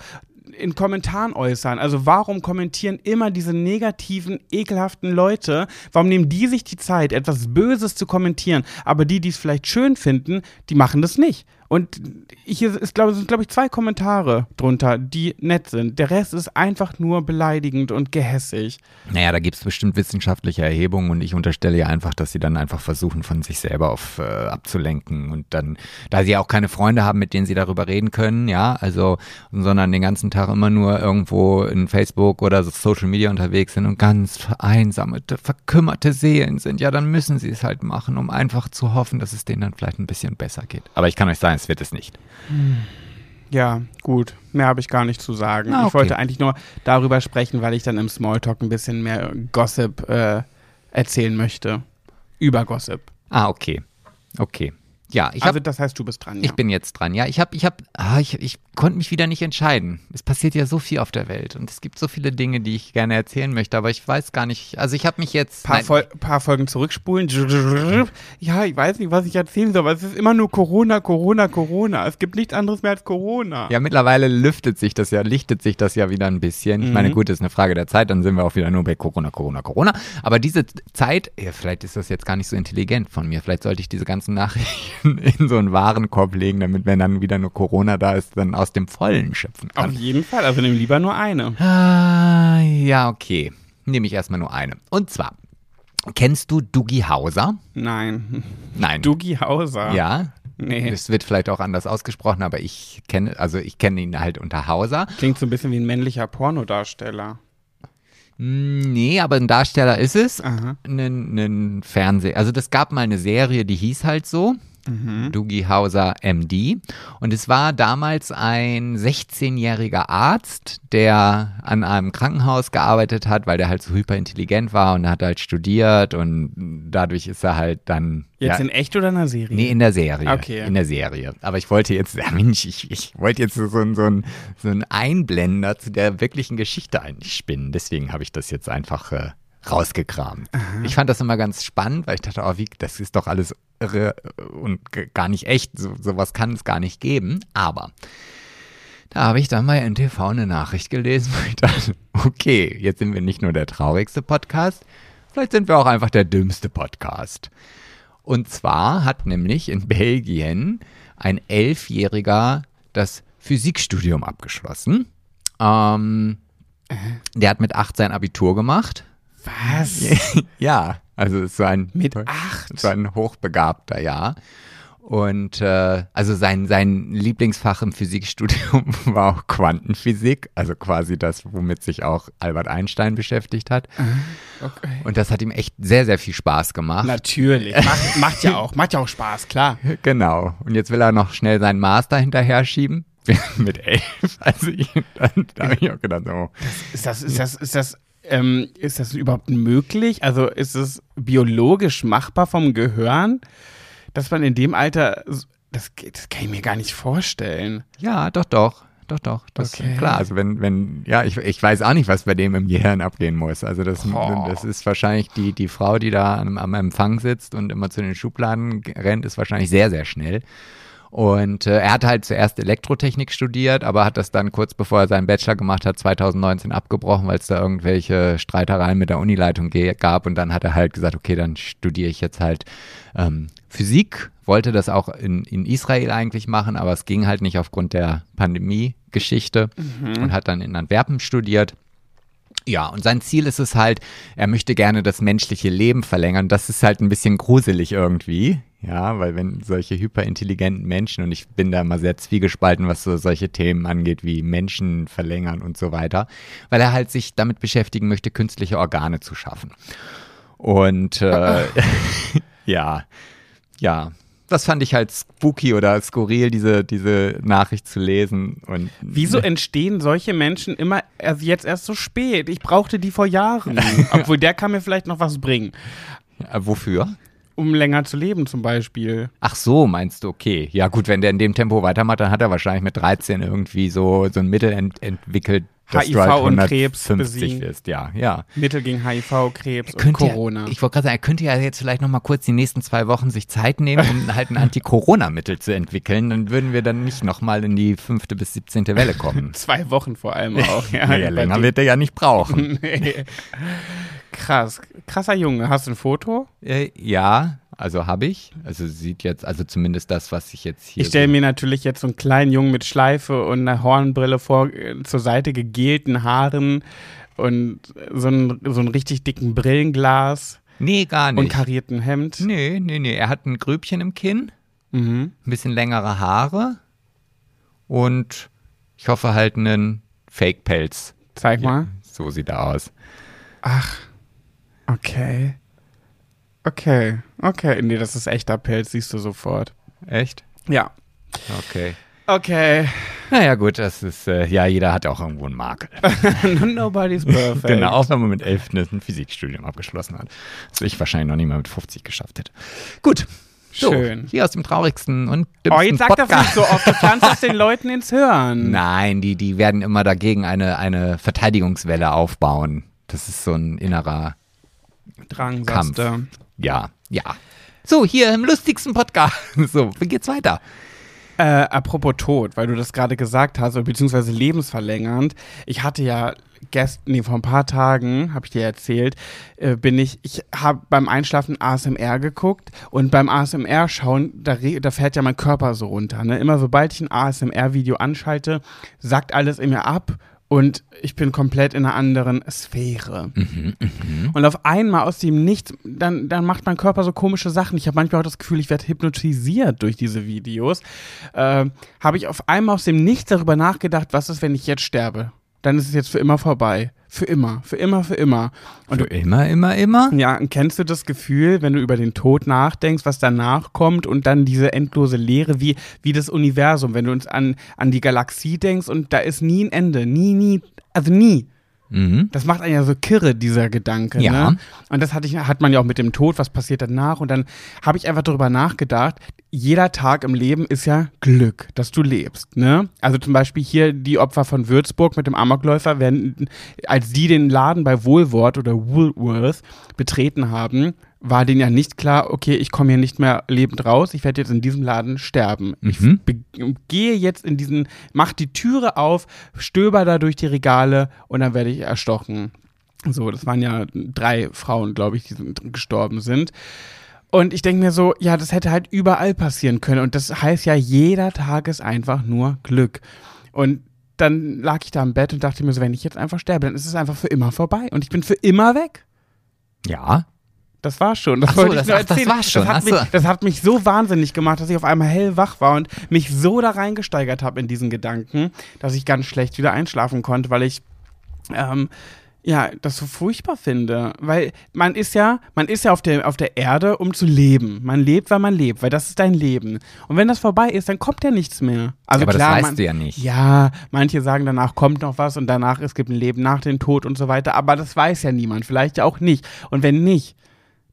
in Kommentaren äußern. Also warum kommentieren immer diese negativen, ekelhaften Leute? Warum nehmen die sich die Zeit, etwas Böses zu kommentieren? Aber die, die es vielleicht schön finden, die machen das nicht. Und hier ist, glaube, sind, glaube ich, zwei Kommentare drunter, die nett sind. Der Rest ist einfach nur beleidigend und gehässig. Naja, da gibt's bestimmt wissenschaftliche Erhebungen und ich unterstelle ja einfach, dass sie dann einfach versuchen, von sich selber auf äh, abzulenken und dann, da sie ja auch keine Freunde haben, mit denen sie darüber reden können, ja, also, sondern den ganzen Tag immer nur irgendwo in Facebook oder so Social Media unterwegs sind und ganz vereinsamete, verkümmerte Seelen sind, ja, dann müssen sie es halt machen, um einfach zu hoffen, dass es denen dann vielleicht ein bisschen besser geht. Aber ich kann euch sagen, es wird es nicht. Ja, gut. Mehr habe ich gar nicht zu sagen. Ich okay. wollte eigentlich nur darüber sprechen, weil ich dann im Smalltalk ein bisschen mehr Gossip äh, erzählen möchte. Über Gossip. Ah, okay. Okay. Ja, ich also habe das heißt, du bist dran. Ja. Ich bin jetzt dran, ja. Ich habe, ich habe, ah, ich, ich konnte mich wieder nicht entscheiden. Es passiert ja so viel auf der Welt und es gibt so viele Dinge, die ich gerne erzählen möchte, aber ich weiß gar nicht. Also ich habe mich jetzt. paar, nein, Fol paar Folgen zurückspulen. Ja, ich weiß nicht, was ich erzählen soll, aber es ist immer nur Corona, Corona, Corona. Es gibt nichts anderes mehr als Corona. ja, mittlerweile lüftet sich das ja, lichtet sich das ja wieder ein bisschen. Ich meine, Mhm. gut, ist eine Frage der Zeit, dann sind wir auch wieder nur bei Corona, Corona, Corona. Aber diese Zeit, ja, vielleicht ist das jetzt gar nicht so intelligent von mir. Vielleicht sollte ich diese ganzen Nachrichten in so einen Warenkorb legen, damit, wenn dann wieder nur Corona da ist, dann aus dem Vollen schöpfen Auf kann. jeden Fall, also nimm lieber nur eine. Ah, ja, okay. Nehme ich erstmal nur eine. Und zwar, kennst du Dougie Hauser? Nein. Nein. Dougie Hauser. Ja. Nee. Es wird vielleicht auch anders ausgesprochen, aber ich kenne, also ich kenne ihn halt unter Hauser. Klingt so ein bisschen wie ein männlicher Pornodarsteller. Mm, Nee, aber ein Darsteller ist es. Aha. Ein, ein Fernseh. Also das gab mal eine Serie, die hieß halt so. Dougie Hauser MD. Und es war damals ein 16-jähriger Arzt, der an einem Krankenhaus gearbeitet hat, weil der halt so hyperintelligent war und hat halt studiert und dadurch ist er halt dann. Jetzt ja, in echt oder in einer Serie? Nee, in der Serie. Okay. In der Serie. Aber ich wollte jetzt, ja Mensch, ich, ich wollte jetzt so, so, so, ein, so ein Einblender zu der wirklichen Geschichte eigentlich spinnen. Deswegen habe ich das jetzt einfach äh, rausgekramt. Ich fand das immer ganz spannend, weil ich dachte, oh, wie, das ist doch alles irre und gar nicht echt. So, sowas kann es gar nicht geben. Aber da habe ich dann bei NTV eine Nachricht gelesen, wo ich dachte, okay, jetzt sind wir nicht nur der traurigste Podcast, vielleicht sind wir auch einfach der dümmste Podcast. Und zwar hat nämlich in Belgien ein Elfjähriger das Physikstudium abgeschlossen. Ähm, der hat mit acht sein Abitur gemacht. Was? Ja, also es so ein Mit acht? so ein hochbegabter, ja. Und äh, also sein, sein Lieblingsfach im Physikstudium war auch Quantenphysik, also quasi das, womit sich auch Albert Einstein beschäftigt hat. Okay. Und das hat ihm echt sehr, sehr viel Spaß gemacht. Natürlich. Macht, macht ja auch, macht ja auch Spaß, klar. Genau. Und jetzt will er noch schnell seinen Master hinterher schieben. Mit elf. Also ich, dann, da habe ich auch gedacht, oh. Ist das, ist das, ist das, ähm, ist das überhaupt möglich? Also ist es biologisch machbar vom Gehirn, dass man in dem Alter, das, das kann ich mir gar nicht vorstellen. Ja, doch, doch. Doch, doch. Das Okay. klar. Also wenn, wenn, ja, ich, ich weiß auch nicht, was bei dem im Gehirn abgehen muss. Also das, das ist wahrscheinlich die, die Frau, die da am, am Empfang sitzt und immer zu den Schubladen rennt, ist wahrscheinlich sehr, sehr schnell. Und äh, er hat halt zuerst Elektrotechnik studiert, aber hat das dann kurz bevor er seinen Bachelor gemacht hat, 2019 abgebrochen, weil es da irgendwelche Streitereien mit der Unileitung gab. Und dann hat er halt gesagt, okay, dann studiere ich jetzt halt ähm, Physik, wollte das auch in, in Israel eigentlich machen, aber es ging halt nicht aufgrund der Pandemie-Geschichte und hat dann in Antwerpen studiert. Ja, und sein Ziel ist es halt, er möchte gerne das menschliche Leben verlängern. Das ist halt ein bisschen gruselig irgendwie. Ja, weil wenn solche hyperintelligenten Menschen, und ich bin da immer sehr zwiegespalten, was so solche Themen angeht, wie Menschen verlängern und so weiter, weil er halt sich damit beschäftigen möchte, künstliche Organe zu schaffen. Und äh, ja, ja, das fand ich halt spooky oder skurril, diese, diese Nachricht zu lesen. Und Wieso entstehen solche Menschen immer erst jetzt erst so spät? Ich brauchte die vor Jahren. Obwohl der kann mir vielleicht noch was bringen. Äh, wofür? Um länger zu leben zum Beispiel. Ach so, meinst du, okay. Ja gut, wenn der in dem Tempo weitermacht, dann hat er wahrscheinlich mit 13 irgendwie so, so ein Mittel ent entwickelt, HIV halt und Krebs 150 besiegen. wirst. Ja, ja. Mittel gegen HIV, Krebs und Corona. Ja, ich wollte gerade sagen, er könnte ja jetzt vielleicht noch mal kurz die nächsten zwei Wochen sich Zeit nehmen, um halt ein Anti-Corona-Mittel zu entwickeln. Dann würden wir dann nicht noch mal in die fünfte bis 17. Welle kommen. Zwei Wochen vor allem auch. Ja, naja, länger wird er ja nicht brauchen. Nee. Krass. Krasser Junge. Hast du ein Foto? äh, ja, also habe ich. Also sieht jetzt, also zumindest das, was ich jetzt hier Ich stelle so mir natürlich jetzt so einen kleinen Jungen mit Schleife und einer Hornbrille vor, äh, zur Seite gegelten Haaren und so einen, so einen richtig dicken Brillenglas Nee, gar und nicht. karierten Hemd. Nee, nee, nee. Er hat ein Grübchen im Kinn. Mhm. ein bisschen längere Haare und ich hoffe halt einen Fake-Pelz. Zeig mal. So sieht er aus. Ach, okay. Okay, okay. Nee, das ist echter Pelz, siehst du sofort. Echt? Ja. Okay. Okay. Naja, gut, das ist, äh, ja, jeder hat auch irgendwo einen Makel. Nobody's perfect. genau, auch wenn man mit 11 ein Physikstudium abgeschlossen hat. Was ich wahrscheinlich noch nicht mal mit 50 geschafft hätte. Gut. So, Schön. Hier aus dem traurigsten und Oh, dümmsten jetzt sag das Podcast. nicht so oft. Du pflanzt das den Leuten ins Hirn. Nein, die, die werden immer dagegen eine, eine Verteidigungswelle aufbauen. Das ist so ein innerer Drang, Kampf. Ja, ja. So, hier im lustigsten Podcast. So, wie geht's weiter? Äh, apropos Tod, weil du das gerade gesagt hast, beziehungsweise lebensverlängernd. Ich hatte ja gestern, nee, vor ein paar Tagen, habe ich dir erzählt, äh, bin ich, ich habe beim Einschlafen ASMR geguckt und beim ASMR schauen, da, da fährt ja mein Körper so runter. Ne? Immer sobald ich ein ASMR-Video anschalte, sackt alles in mir ab und ich bin komplett in einer anderen Sphäre. Mhm, mhm. Und auf einmal aus dem Nichts, dann, dann macht mein Körper so komische Sachen. Ich habe manchmal auch das Gefühl, ich werde hypnotisiert durch diese Videos. Äh, habe ich auf einmal aus dem Nichts darüber nachgedacht, was ist, wenn ich jetzt sterbe? Dann ist es jetzt für immer vorbei. Für immer, für immer, für immer. Und Für immer, immer, immer? ja, und kennst du das Gefühl, wenn du über den Tod nachdenkst, was danach kommt und dann diese endlose Leere, wie, wie das Universum, wenn du uns an, an die Galaxie denkst und da ist nie ein Ende, nie, nie, also nie. Mhm. Das macht einen ja so kirre, dieser Gedanke. Ja. Ne? Und das hatte ich, hat man ja auch mit dem Tod, was passiert danach. Und dann habe ich einfach darüber nachgedacht, jeder Tag im Leben ist ja Glück, dass du lebst. Ne? Also zum Beispiel hier die Opfer von Würzburg mit dem Amokläufer, werden, als die den Laden bei Woolworth oder Woolworth betreten haben, war denen ja nicht klar, okay, ich komme hier nicht mehr lebend raus, ich werde jetzt in diesem Laden sterben. Ich Mhm. be- gehe jetzt in diesen, mach die Türe auf, stöber da durch die Regale und dann werde ich erstochen. So, das waren ja drei Frauen, glaube ich, die gestorben sind. Und ich denke mir so, ja, das hätte halt überall passieren können. Und das heißt ja, jeder Tag ist einfach nur Glück. Und dann lag ich da im Bett und dachte mir so, wenn ich jetzt einfach sterbe, dann ist es einfach für immer vorbei. Und ich bin für immer weg. Ja. Das war schon. Das so, wollte ich das- nur ach, das erzählen. war schon. Das hat, so. mich, das hat mich so wahnsinnig gemacht, dass ich auf einmal hellwach war und mich so da reingesteigert habe in diesen Gedanken, dass ich ganz schlecht wieder einschlafen konnte, weil ich ähm, ja das so furchtbar finde. Weil man ist ja, man ist ja auf der, auf der Erde, um zu leben. Man lebt, weil man lebt, weil das ist dein Leben. Und wenn das vorbei ist, dann kommt ja nichts mehr. Also aber klar, das weißt man, du ja nicht. ja, manche sagen, danach kommt noch was und danach es gibt ein Leben nach dem Tod und so weiter, aber das weiß ja niemand, vielleicht ja auch nicht. Und wenn nicht,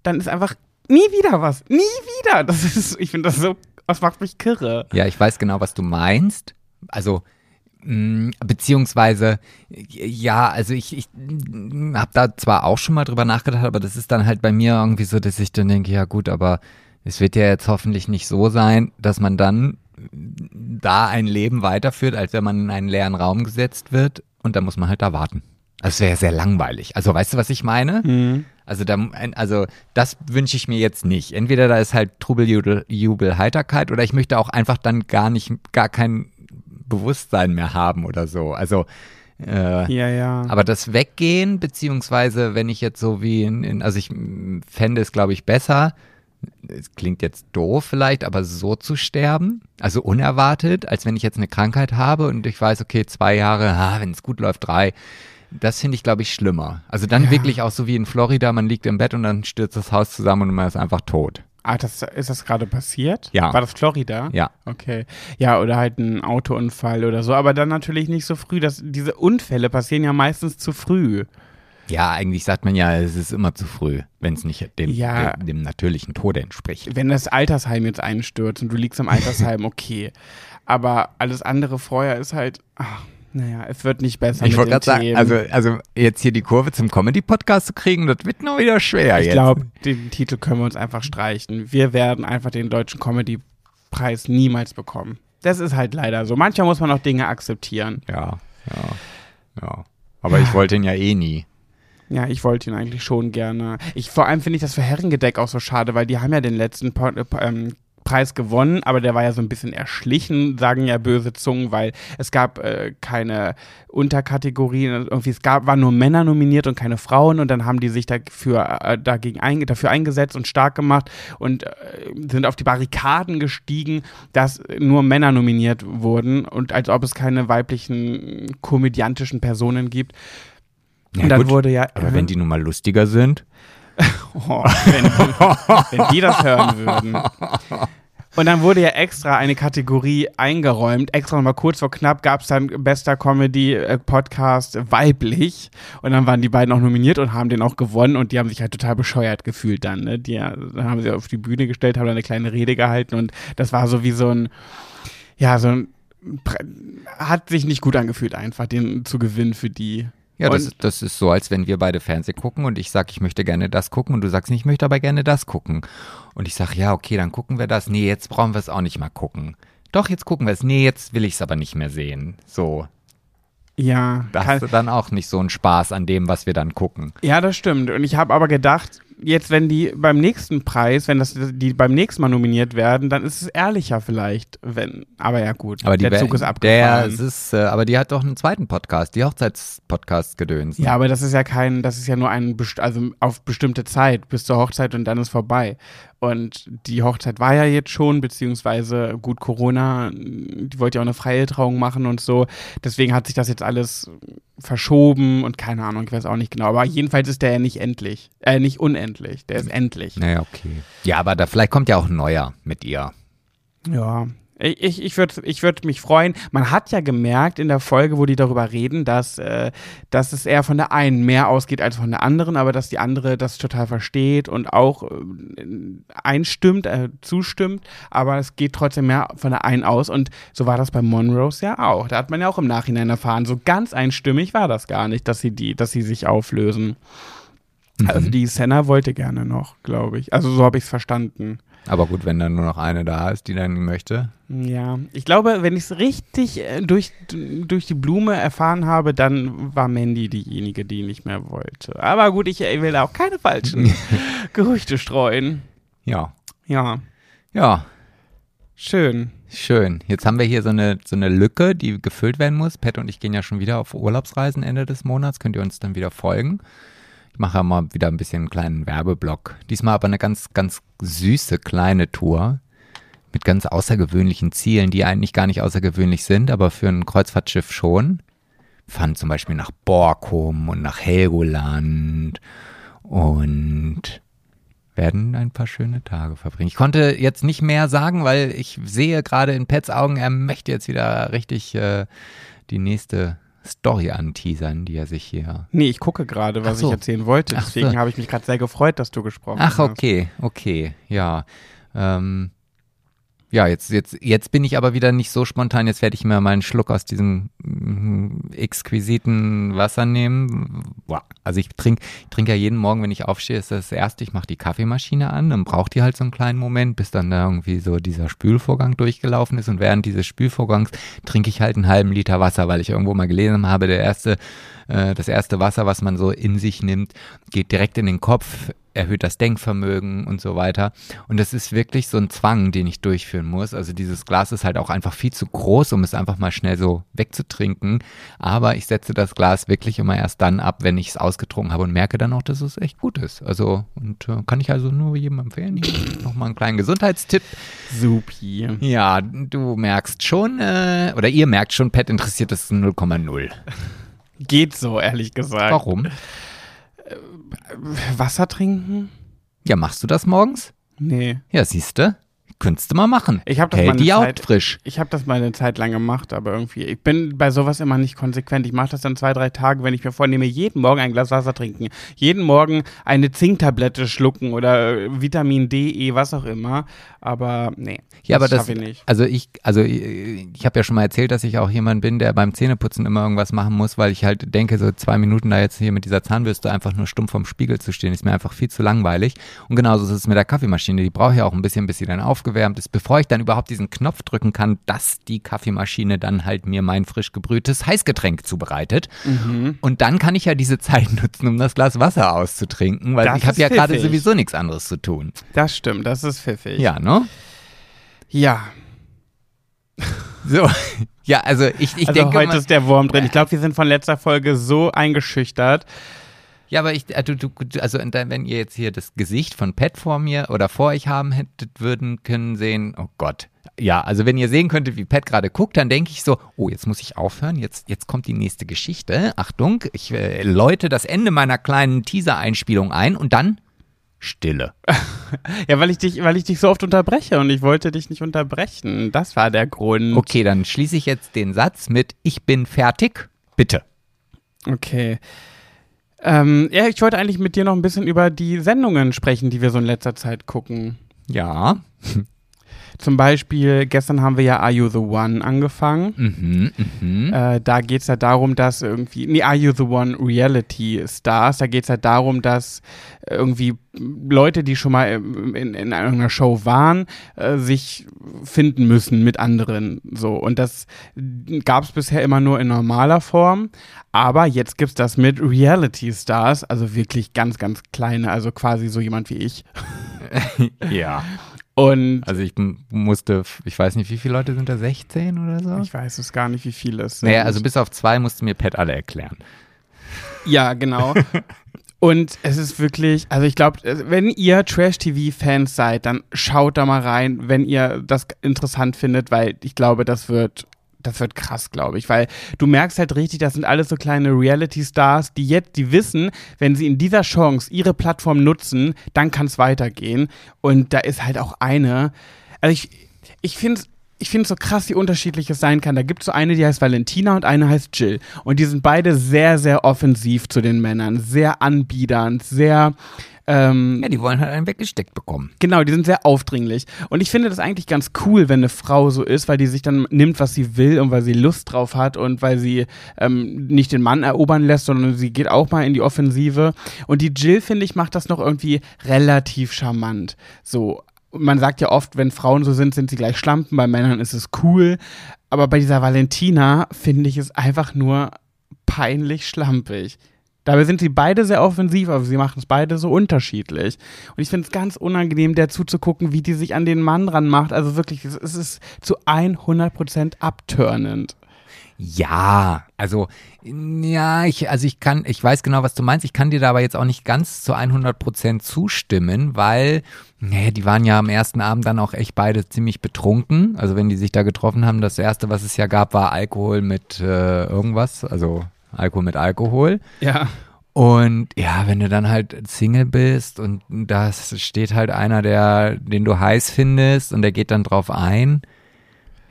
dann ist einfach nie wieder was. Nie wieder. Das ist, ich finde das so, das macht mich kirre. Ja, ich weiß genau, was du meinst. Also, mh, beziehungsweise, ja, also ich, ich habe da zwar auch schon mal drüber nachgedacht, aber das ist dann halt bei mir irgendwie so, dass ich dann denke, ja gut, aber es wird ja jetzt hoffentlich nicht so sein, dass man dann da ein Leben weiterführt, als wenn man in einen leeren Raum gesetzt wird und dann muss man halt da warten. Also es wäre sehr langweilig. Also weißt du, was ich meine? Also, da, also das wünsche ich mir jetzt nicht. Entweder da ist halt Trubel, Jubel, Jubel, Heiterkeit oder ich möchte auch einfach dann gar nicht, gar kein Bewusstsein mehr haben oder so. Also, äh, Ja, ja. aber das Weggehen, beziehungsweise wenn ich jetzt so wie in, in also ich fände es, glaube ich, besser, es klingt jetzt doof vielleicht, aber so zu sterben, also unerwartet, als wenn ich jetzt eine Krankheit habe und ich weiß, okay, zwei Jahre, ah, wenn es gut läuft, drei. Das finde ich, glaube ich, schlimmer. Also dann Ja. wirklich auch so wie in Florida, man liegt im Bett und dann stürzt das Haus zusammen und man ist einfach tot. Ah, das, ist das gerade passiert? Ja. War das Florida? Ja. Okay. Ja, oder halt ein Autounfall oder so, aber dann natürlich nicht so früh. Das, diese Unfälle passieren ja meistens zu früh. Ja, eigentlich sagt man ja, es ist immer zu früh, wenn es nicht dem, Ja. dem, dem natürlichen Tode entspricht. Wenn das Altersheim jetzt einstürzt und du liegst im Altersheim, okay. Aber alles andere vorher ist halt, ach, naja, es wird nicht besser. Ich wollte gerade sagen, also, also jetzt hier die Kurve zum Comedy-Podcast zu kriegen, das wird noch wieder schwer Ich jetzt. glaube, den Titel können wir uns einfach streichen. Wir werden einfach den deutschen Comedy-Preis niemals bekommen. Das ist halt leider so. Manchmal muss man auch Dinge akzeptieren. Ja, ja, ja. Aber ich wollte ihn ja eh nie. Ja, ich wollte ihn eigentlich schon gerne. Ich, vor allem finde ich das für Herrengedeck auch so schade, weil die haben ja den letzten Po- äh, ähm, Preis gewonnen, aber der war ja so ein bisschen erschlichen, sagen ja böse Zungen, weil es gab äh, keine Unterkategorien. Irgendwie es gab, waren nur Männer nominiert und keine Frauen und dann haben die sich dafür, äh, dagegen ein, dafür eingesetzt und stark gemacht und äh, sind auf die Barrikaden gestiegen, dass nur Männer nominiert wurden und als ob es keine weiblichen komödiantischen Personen gibt. Ja, und dann gut, wurde ja. Aber wenn die nun mal lustiger sind. Oh, wenn, wenn die das hören würden. Und dann wurde ja extra eine Kategorie eingeräumt. Extra nochmal kurz vor knapp gab es dann bester Comedy-Podcast weiblich. Und dann waren die beiden auch nominiert und haben den auch gewonnen. Und die haben sich halt total bescheuert gefühlt dann. Ne? Die äh, dann haben sie auf die Bühne gestellt, haben dann eine kleine Rede gehalten. Und das war so wie so ein, ja, so ein, hat sich nicht gut angefühlt einfach, den zu gewinnen für die. Ja, das, das ist so, als wenn wir beide Fernsehen gucken und ich sage, ich möchte gerne das gucken und du sagst, ich möchte aber gerne das gucken. Und ich sage, ja, okay, dann gucken wir das. Nee, jetzt brauchen wir es auch nicht mal gucken. Doch, jetzt gucken wir es. Nee, jetzt will ich es aber nicht mehr sehen. So, Ja, da hast du dann auch nicht so einen Spaß an dem, was wir dann gucken. Ja, das stimmt. Und ich habe aber gedacht, jetzt, wenn die beim nächsten Preis, wenn das die beim nächsten Mal nominiert werden, dann ist es ehrlicher vielleicht, wenn. Aber ja gut, Aber der Zug ist Der, abgefahren. es ist, äh, aber die hat doch einen zweiten Podcast, die Hochzeitspodcast gedöns. ja, aber das ist ja kein, das ist ja nur ein, also auf bestimmte Zeit bis zur Hochzeit und dann ist vorbei. Und die Hochzeit war ja jetzt schon, beziehungsweise gut Corona, die wollte ja auch eine freie Trauung machen und so. Deswegen hat sich das jetzt alles verschoben und keine Ahnung, ich weiß auch nicht genau. Aber jedenfalls ist der ja nicht endlich, äh, nicht unendlich, der ist endlich. Naja, okay. Ja, aber da vielleicht kommt ja auch ein neuer mit ihr. Ja. Ich, ich, ich würde ich würd mich freuen. Man hat ja gemerkt in der Folge, wo die darüber reden, dass, äh, dass es eher von der einen mehr ausgeht als von der anderen, aber dass die andere das total versteht und auch äh, einstimmt, äh, zustimmt, aber es geht trotzdem mehr von der einen aus und so war das bei Monrose ja auch. Da hat man ja auch im Nachhinein erfahren, so ganz einstimmig war das gar nicht, dass sie die, dass sie sich auflösen. Also die Senna wollte gerne noch, glaube ich. Also so habe ich es verstanden. Aber gut, wenn dann nur noch eine da ist, die dann möchte. Ja, ich glaube, wenn ich es richtig äh, durch, durch die Blume erfahren habe, dann war Mandy diejenige, die nicht mehr wollte. Aber gut, ich will auch keine falschen Gerüchte streuen. Ja. Ja, Ja, schön. schön. Jetzt haben wir hier so eine, so eine Lücke, die gefüllt werden muss. Pat und ich gehen ja schon wieder auf Urlaubsreisen Ende des Monats. Könnt ihr uns dann wieder folgen. Mache mal wieder ein bisschen einen kleinen Werbeblock. Diesmal aber eine ganz, ganz süße kleine Tour mit ganz außergewöhnlichen Zielen, die eigentlich gar nicht außergewöhnlich sind, aber für ein Kreuzfahrtschiff schon. Fahren zum Beispiel nach Borkum und nach Helgoland und werden ein paar schöne Tage verbringen. Ich konnte jetzt nicht mehr sagen, weil ich sehe gerade in Pets Augen, er möchte jetzt wieder richtig äh, die nächste Story anteasern, die er sich hier. Nee, ich gucke gerade, was Ach so. ich erzählen wollte. Ach Deswegen so. habe ich mich gerade sehr gefreut, dass du gesprochen Ach, hast. okay, okay, ja. Ähm, ja, jetzt, jetzt, jetzt bin ich aber wieder nicht so spontan. Jetzt werde ich mir mal einen Schluck aus diesem mm, exquisiten Wasser nehmen. Also ich trinke ich trinke ja jeden Morgen, wenn ich aufstehe, ist das, das erste, ich mache die Kaffeemaschine an, dann braucht die halt so einen kleinen Moment, bis dann da irgendwie so dieser Spülvorgang durchgelaufen ist. Und während dieses Spülvorgangs trinke ich halt einen halben Liter Wasser, weil ich irgendwo mal gelesen habe, der erste, äh, das erste Wasser, was man so in sich nimmt, geht direkt in den Kopf, erhöht das Denkvermögen und so weiter. Und das ist wirklich so ein Zwang, den ich durchführen muss. Also dieses Glas ist halt auch einfach viel zu groß, um es einfach mal schnell so wegzutrinken. Aber ich setze das Glas wirklich immer erst dann ab, wenn ich es ausgetrunken habe und merke dann auch, dass es echt gut ist. Also, und äh, kann ich also nur jedem empfehlen. Hier nochmal einen kleinen Gesundheitstipp. Supi. Ja, du merkst schon, äh, oder ihr merkt schon, Pet interessiert es 0,0. Geht so, ehrlich gesagt. Warum? Wasser trinken? Ja, machst du das morgens? Nee. Ja, siehste, könntest du mal machen. Ich habe das eine die Haut Zeit, frisch. Ich habe das mal eine Zeit lang gemacht, aber irgendwie, ich bin bei sowas immer nicht konsequent. Ich mache das dann zwei, drei Tage, wenn ich mir vornehme, jeden Morgen ein Glas Wasser trinken, jeden Morgen eine Zinktablette schlucken oder äh, Vitamin D, E, was auch immer. Aber nee, Ja, aber das, schaffe ich nicht. also ich, also ich, ich habe ja schon mal erzählt, dass ich auch jemand bin, der beim Zähneputzen immer irgendwas machen muss, weil ich halt denke, so zwei Minuten da jetzt hier mit dieser Zahnbürste einfach nur stumpf vom Spiegel zu stehen, ist mir einfach viel zu langweilig. Und genauso ist es mit der Kaffeemaschine. Die brauche ich auch ein bisschen, bis sie dann aufgewärmt ist, bevor ich dann überhaupt diesen Knopf drücken kann, dass die Kaffeemaschine dann halt mir mein frisch gebrühtes Heißgetränk zubereitet. Mhm. Und dann kann ich ja diese Zeit nutzen, um das Glas Wasser auszutrinken, weil Das ich habe ja gerade sowieso nichts anderes zu tun. Das stimmt, das ist pfiffig. Ja, ne? Ja, So, ja, also ich, ich also denke heute mal, ist der Wurm drin. Ich glaube, wir sind von letzter Folge so eingeschüchtert. Ja, aber ich, äh, du, also wenn ihr jetzt hier das Gesicht von Pat vor mir oder vor euch haben hättet, würden können sehen, oh Gott. Ja, also wenn ihr sehen könntet, wie Pat gerade guckt, dann denke ich so, oh, jetzt muss ich aufhören, jetzt, jetzt kommt die nächste Geschichte. Achtung, ich äh, läute das Ende meiner kleinen Teaser-Einspielung ein und dann Stille. Ja, weil ich dich, weil ich dich so oft unterbreche und ich wollte dich nicht unterbrechen. Das war der Grund. Okay, dann schließe ich jetzt den Satz mit Ich bin fertig. Bitte. Okay. Ähm, ja, ich wollte eigentlich mit dir noch ein bisschen über die Sendungen sprechen, die wir so in letzter Zeit gucken. Ja. Zum Beispiel, gestern haben wir ja Are You the One angefangen. Mhm, mhm. Äh, da geht es ja darum, dass irgendwie, nee, Are You the One Reality Stars, da geht es ja darum, dass irgendwie Leute, die schon mal in, in, in einer Show waren, äh, sich finden müssen mit anderen. So. Und das gab es bisher immer nur in normaler Form. Aber jetzt gibt es das mit Reality Stars, also wirklich ganz, ganz kleine, also quasi so jemand wie ich. ja. Und Also ich musste, ich weiß nicht, wie viele Leute sind da, 16 oder so? ich weiß es gar nicht, wie viele es sind. Naja, also bis auf zwei musste mir Pat alle erklären. Ja, genau. Und es ist wirklich, also ich glaube, wenn ihr Trash-TV-Fans seid, dann schaut da mal rein, wenn ihr das interessant findet, weil ich glaube, das wird, das wird krass, glaube ich, weil du merkst halt richtig, das sind alles so kleine Reality-Stars, die jetzt, die wissen, wenn sie in dieser Chance ihre Plattform nutzen, dann kann es weitergehen. Und da ist halt auch eine, also ich, ich finde ich finde so krass, wie unterschiedlich es sein kann. Da gibt es so eine, die heißt Valentina und eine heißt Jill. Und die sind beide sehr, sehr offensiv zu den Männern, sehr anbiedernd, sehr, ähm, Ja, die wollen halt einen weggesteckt bekommen. genau, die sind sehr aufdringlich. Und ich finde das eigentlich ganz cool, wenn eine Frau so ist, weil die sich dann nimmt, was sie will und weil sie Lust drauf hat und weil sie ähm, nicht den Mann erobern lässt, sondern sie geht auch mal in die Offensive. Und die Jill, finde ich, macht das noch irgendwie relativ charmant. So, man sagt ja oft, wenn Frauen so sind, sind sie gleich Schlampen, bei Männern ist es cool. Aber bei dieser Valentina finde ich es einfach nur peinlich schlampig. Dabei sind sie beide sehr offensiv, aber sie machen es beide so unterschiedlich. Und ich finde es ganz unangenehm, der zuzugucken, wie die sich an den Mann ranmacht. Also wirklich, es ist zu 100% abturnend. Ja, also ja, ich also ich kann ich weiß genau, was du meinst. Ich kann dir da aber jetzt auch nicht ganz zu 100 Prozent zustimmen, weil nee, die waren ja am ersten Abend dann auch echt beide ziemlich betrunken. Also wenn die sich da getroffen haben, das erste, was es ja gab, war Alkohol mit äh, irgendwas, also Alkohol mit Alkohol. Ja. Und ja, wenn du dann halt Single bist und da steht halt einer, der, den du heiß findest und der geht dann drauf ein,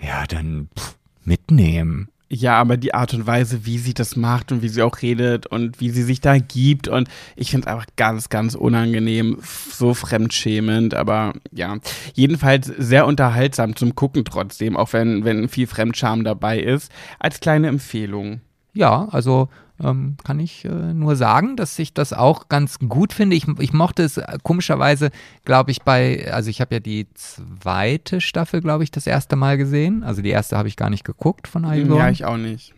ja, dann pff, mitnehmen. Ja, aber die Art und Weise, wie sie das macht und wie sie auch redet und wie sie sich da gibt und ich finde es einfach ganz, ganz unangenehm, so fremdschämend, aber ja, jedenfalls sehr unterhaltsam zum Gucken trotzdem, auch wenn, wenn viel Fremdscham dabei ist, als kleine Empfehlung. Ja, also ähm, kann ich äh, nur sagen, dass ich das auch ganz gut finde. Ich, ich mochte es äh, komischerweise, glaube ich, bei, also ich habe ja die zweite Staffel, glaube ich, das erste Mal gesehen. Also die erste habe ich gar nicht geguckt von Ivor. Ja, ich auch nicht.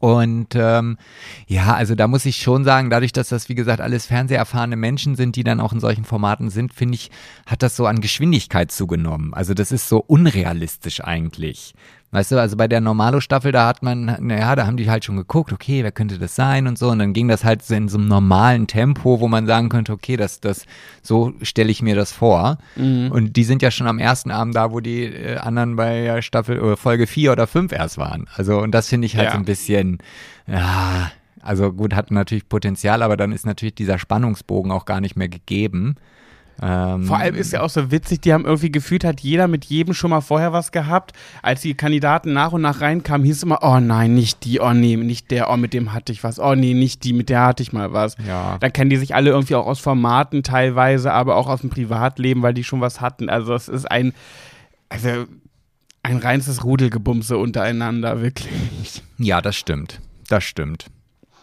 Und ähm, ja, also da muss ich schon sagen, dadurch, dass das, wie gesagt, alles fernseherfahrene Menschen sind, die dann auch in solchen Formaten sind, finde ich, hat das so an Geschwindigkeit zugenommen. Also das ist so unrealistisch eigentlich. Weißt du, also bei der Normalo-Staffel, da hat man, naja, da haben die halt schon geguckt, okay, wer könnte das sein und so. Und dann ging das halt so in so einem normalen Tempo, wo man sagen könnte, okay, das, das, so stelle ich mir das vor. Und die sind ja schon am ersten Abend da, wo die äh, anderen bei Staffel äh, Folge 4 oder 5 erst waren. Also, und das finde ich halt Ja. so ein bisschen, ja, also gut, hat natürlich Potenzial, aber dann ist natürlich dieser Spannungsbogen auch gar nicht mehr gegeben. Ähm, Vor allem ist ja auch so witzig, die haben irgendwie gefühlt, hat jeder mit jedem schon mal vorher was gehabt. Als die Kandidaten nach und nach reinkamen, hieß es immer, oh nein, nicht die, oh nee, nicht der, oh mit dem hatte ich was, oh nee, nicht die, mit der hatte ich mal was. Ja. Dann kennen die sich alle irgendwie auch aus Formaten teilweise, aber auch aus dem Privatleben, weil die schon was hatten. Also es ist ein, also ein reinstes Rudelgebumse untereinander, wirklich. Ja, das stimmt. Das stimmt.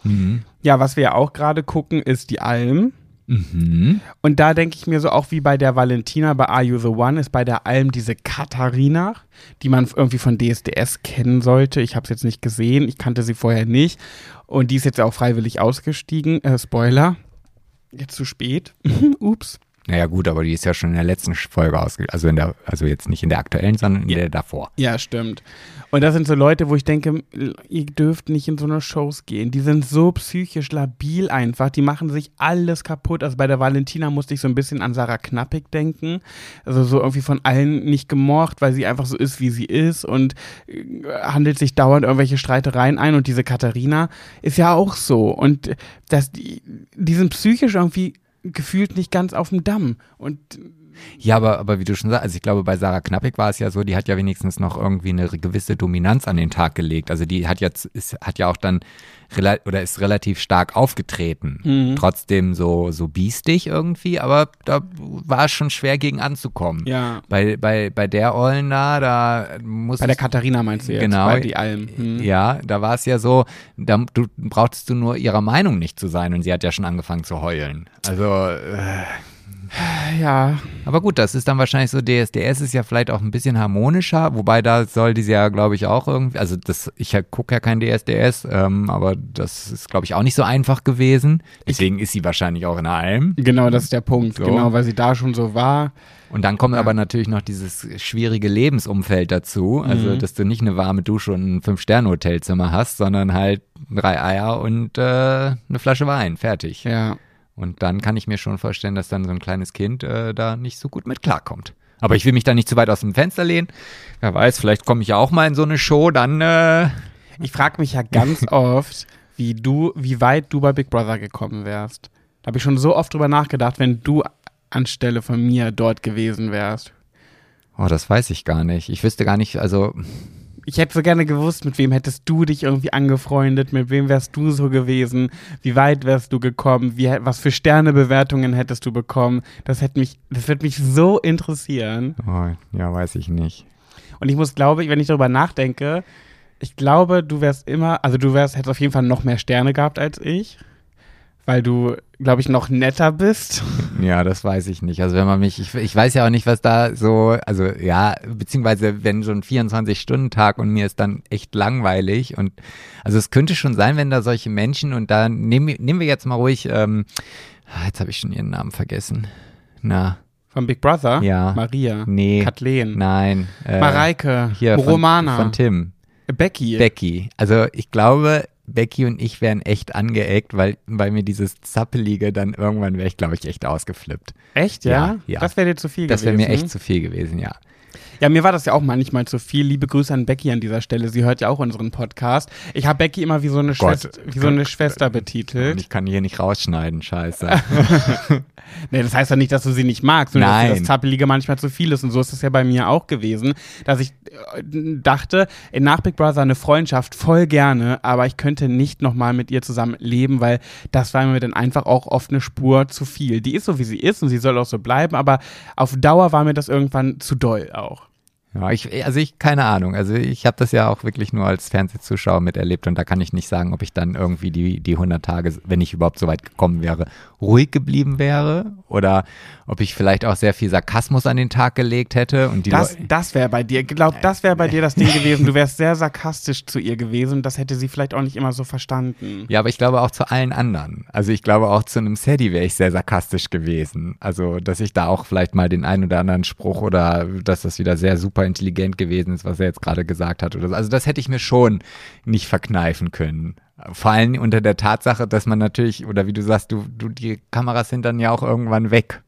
Mhm. Ja, was wir ja auch gerade gucken, ist die Alm. Mhm. Und da denke ich mir so, auch wie bei der Valentina bei Are You the One, ist bei der Alm diese Katharina, die man irgendwie von DSDS kennen sollte. Ich habe es jetzt nicht gesehen, ich kannte sie vorher nicht. Und die ist jetzt auch freiwillig ausgestiegen. Äh, Spoiler. Jetzt zu spät. Ups. Naja, gut, aber die ist ja schon in der letzten Folge ausge... Also, in der, also jetzt nicht in der aktuellen, sondern in Ja. der davor. Ja, stimmt. Und das sind so Leute, wo ich denke, ihr dürft nicht in so eine Shows gehen. Die sind so psychisch labil einfach. Die machen sich alles kaputt. Also bei der Valentina musste ich so ein bisschen an Sarah Knappig denken. Also so irgendwie von allen nicht gemocht, weil sie einfach so ist, wie sie ist und äh, handelt sich dauernd irgendwelche Streitereien ein. Und diese Katharina ist ja auch so. Und das, die, die sind psychisch irgendwie gefühlt nicht ganz auf dem Damm. Und Ja, aber, aber wie du schon sagst, also ich glaube, bei Sarah Knappig war es ja so, die hat ja wenigstens noch irgendwie eine gewisse Dominanz an den Tag gelegt. Also die hat jetzt, ist, hat ja auch dann oder ist relativ stark aufgetreten. Mhm. Trotzdem so, so biestig irgendwie, aber da war es schon schwer gegen anzukommen. Ja. Bei, bei, bei der Ollen da, da muss Bei der Katharina meinst du jetzt? Genau. Bei die Alm. Hm. Ja, da war es ja so, da du, brauchtest du nur ihrer Meinung nicht zu sein und sie hat ja schon angefangen zu heulen. Also, äh, Ja. aber gut, das ist dann wahrscheinlich so, DSDS ist ja vielleicht auch ein bisschen harmonischer, wobei da soll diese ja, glaube ich, auch irgendwie, also das, ich gucke ja kein DSDS, ähm, aber das ist, glaube ich, auch nicht so einfach gewesen. Deswegen ist sie wahrscheinlich auch in der Alm. Genau, das ist der Punkt. So. Genau, weil sie da schon so war. Und dann kommt aber natürlich noch dieses schwierige Lebensumfeld dazu. Also, Mhm. dass du nicht eine warme Dusche und ein Fünf-Sterne-Hotelzimmer hast, sondern halt drei Eier und äh, eine Flasche Wein. Fertig. Ja. Und dann kann ich mir schon vorstellen, dass dann so ein kleines Kind äh, da nicht so gut mit klarkommt. Aber ich will mich da nicht zu weit aus dem Fenster lehnen. Wer weiß, vielleicht komme ich ja auch mal in so eine Show, dann äh, Ich frage mich ja ganz oft, wie du, wie weit du bei Big Brother gekommen wärst. Da habe ich schon so oft drüber nachgedacht, wenn du anstelle von mir dort gewesen wärst. Oh, das weiß ich gar nicht. Ich wüsste gar nicht, also Ich hätte so gerne gewusst, mit wem hättest du dich irgendwie angefreundet, mit wem wärst du so gewesen, wie weit wärst du gekommen, wie, was für Sternebewertungen hättest du bekommen. Das hätte mich, das wird mich so interessieren. oh, ja, weiß ich nicht. Und ich muss, glaube ich, wenn ich darüber nachdenke, ich glaube, du wärst immer, also du wärst, hättest auf jeden Fall noch mehr Sterne gehabt als ich, weil du, glaube ich, noch netter bist. Ja, das weiß ich nicht. Also wenn man mich, ich, ich weiß ja auch nicht, was da so, also ja, beziehungsweise wenn so ein 24-Stunden-Tag und mir ist dann echt langweilig und also es könnte schon sein, wenn da solche Menschen und da nehmen, nehmen wir jetzt mal ruhig, ähm, ah, jetzt habe ich schon ihren Namen vergessen. Na, Von Big Brother? Ja. Maria. nee, Kathleen. nein. Äh, Mareike. hier von, Romana. Von Tim. Becky. Becky. Also ich glaube, Becky und ich wären echt angeeckt, weil, weil mir dieses Zappelige dann irgendwann wäre ich, glaube ich, echt ausgeflippt. Echt, ja? Ja, ja. Das wäre dir zu viel Das wäre gewesen. mir echt zu viel gewesen, ja. Ja, mir war das ja auch manchmal zu viel. Liebe Grüße an Becky an dieser Stelle. Sie hört ja auch unseren Podcast. Ich habe Becky immer wie so eine, Gott. Schwester, wie so eine Gott. Schwester betitelt. ich kann hier nicht rausschneiden, scheiße. Nee, das heißt ja nicht, dass du sie nicht magst, dass dir Nein. das Zappelige manchmal zu viel ist. Und so ist es ja bei mir auch gewesen, dass ich äh, dachte, in nach Big Brother eine Freundschaft voll gerne, aber ich könnte nicht nochmal mit ihr zusammen leben, weil das war mir dann einfach auch oft eine Spur zu viel. Die ist so, wie sie ist und sie soll auch so bleiben, aber auf Dauer war mir das irgendwann zu doll auch. Ja, ich, also ich, keine Ahnung. Also ich habe das ja auch wirklich nur als Fernsehzuschauer miterlebt und da kann ich nicht sagen, ob ich dann irgendwie die, die 100 Tage, wenn ich überhaupt so weit gekommen wäre, ruhig geblieben wäre oder ob ich vielleicht auch sehr viel Sarkasmus an den Tag gelegt hätte und die Das, Leu- das wäre bei dir, glaub, das wäre bei dir das Ding gewesen. Du wärst sehr sarkastisch zu ihr gewesen. Das hätte sie vielleicht auch nicht immer so verstanden. Ja, aber ich glaube auch zu allen anderen. Also ich glaube auch zu einem Sadie wäre ich sehr sarkastisch gewesen. Also, dass ich da auch vielleicht mal den einen oder anderen Spruch oder dass das wieder sehr super intelligent gewesen ist, was er jetzt gerade gesagt hat. Oder so. Also das hätte ich mir schon nicht verkneifen können. Vor allem unter der Tatsache, dass man natürlich, oder wie du sagst, du, du, die Kameras sind dann ja auch irgendwann weg.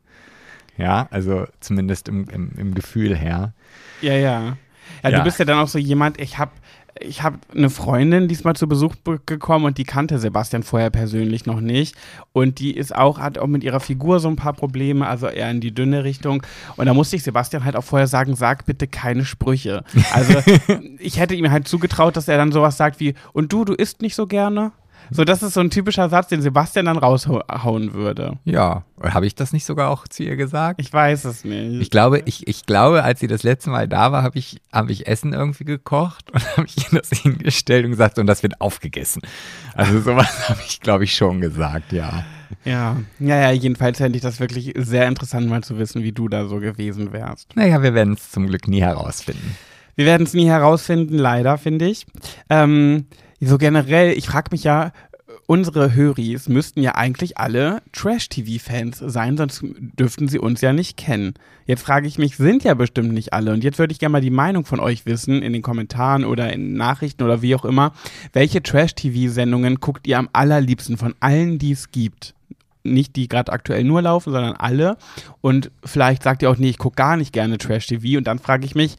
Ja, also zumindest im, im, im Gefühl her. Ja, ja. Ja, Ja. du bist ja dann auch so jemand, ich habe ich hab eine Freundin diesmal zu Besuch be- gekommen und die kannte Sebastian vorher persönlich noch nicht. Und die ist auch, hat auch mit ihrer Figur so ein paar Probleme, also eher in die dünne Richtung. Und da musste ich Sebastian halt auch vorher sagen, sag bitte keine Sprüche. Also ich hätte ihm halt zugetraut, dass er dann sowas sagt wie, und du, du isst nicht so gerne? So, das ist so ein typischer Satz, den Sebastian dann raushauen würde. Ja, habe ich das nicht sogar auch zu ihr gesagt? Ich weiß es nicht. Ich glaube, ich, ich glaube, als sie das letzte Mal da war, habe ich, hab ich Essen irgendwie gekocht und habe ich ihr das hingestellt und gesagt, und das wird aufgegessen. Also sowas habe ich, glaube ich, schon gesagt, ja. Ja, ja, ja, jedenfalls fände ich das wirklich sehr interessant, mal zu wissen, wie du da so gewesen wärst. Naja, wir werden es zum Glück nie herausfinden. Wir werden es nie herausfinden, leider, finde ich. Ähm, so generell, ich frage mich ja, unsere Höris müssten ja eigentlich alle Trash-TV-Fans sein, sonst dürften sie uns ja nicht kennen. Jetzt frage ich mich, sind ja bestimmt nicht alle. Und jetzt würde ich gerne mal die Meinung von euch wissen, in den Kommentaren oder in Nachrichten oder wie auch immer. Welche Trash-TV-Sendungen guckt ihr am allerliebsten von allen, die es gibt? Nicht die gerade aktuell nur laufen, sondern alle. Und vielleicht sagt ihr auch, nee, ich gucke gar nicht gerne Trash-TV. Und dann frage ich mich,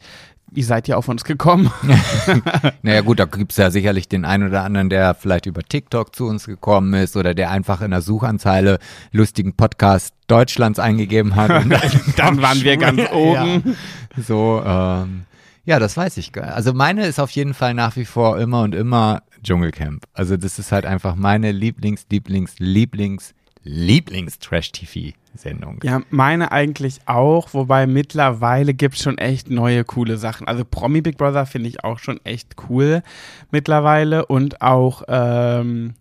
Wie seid ihr auf uns gekommen? naja gut, da gibt es ja sicherlich den einen oder anderen, der vielleicht über TikTok zu uns gekommen ist oder der einfach in der Suchanzeige lustigen Podcast Deutschlands eingegeben hat. Und Dann waren wir ganz oben. Ja. So, ähm, ja, das weiß ich. Also meine ist auf jeden Fall nach wie vor immer und immer Dschungelcamp. Also das ist halt einfach meine Lieblings, Lieblings, Lieblings, Lieblings-Trash-TV-Sendung. Ja, meine eigentlich auch, wobei mittlerweile gibt es schon echt neue coole Sachen. Also Promi Big Brother finde ich auch schon echt cool mittlerweile und auch, ähm,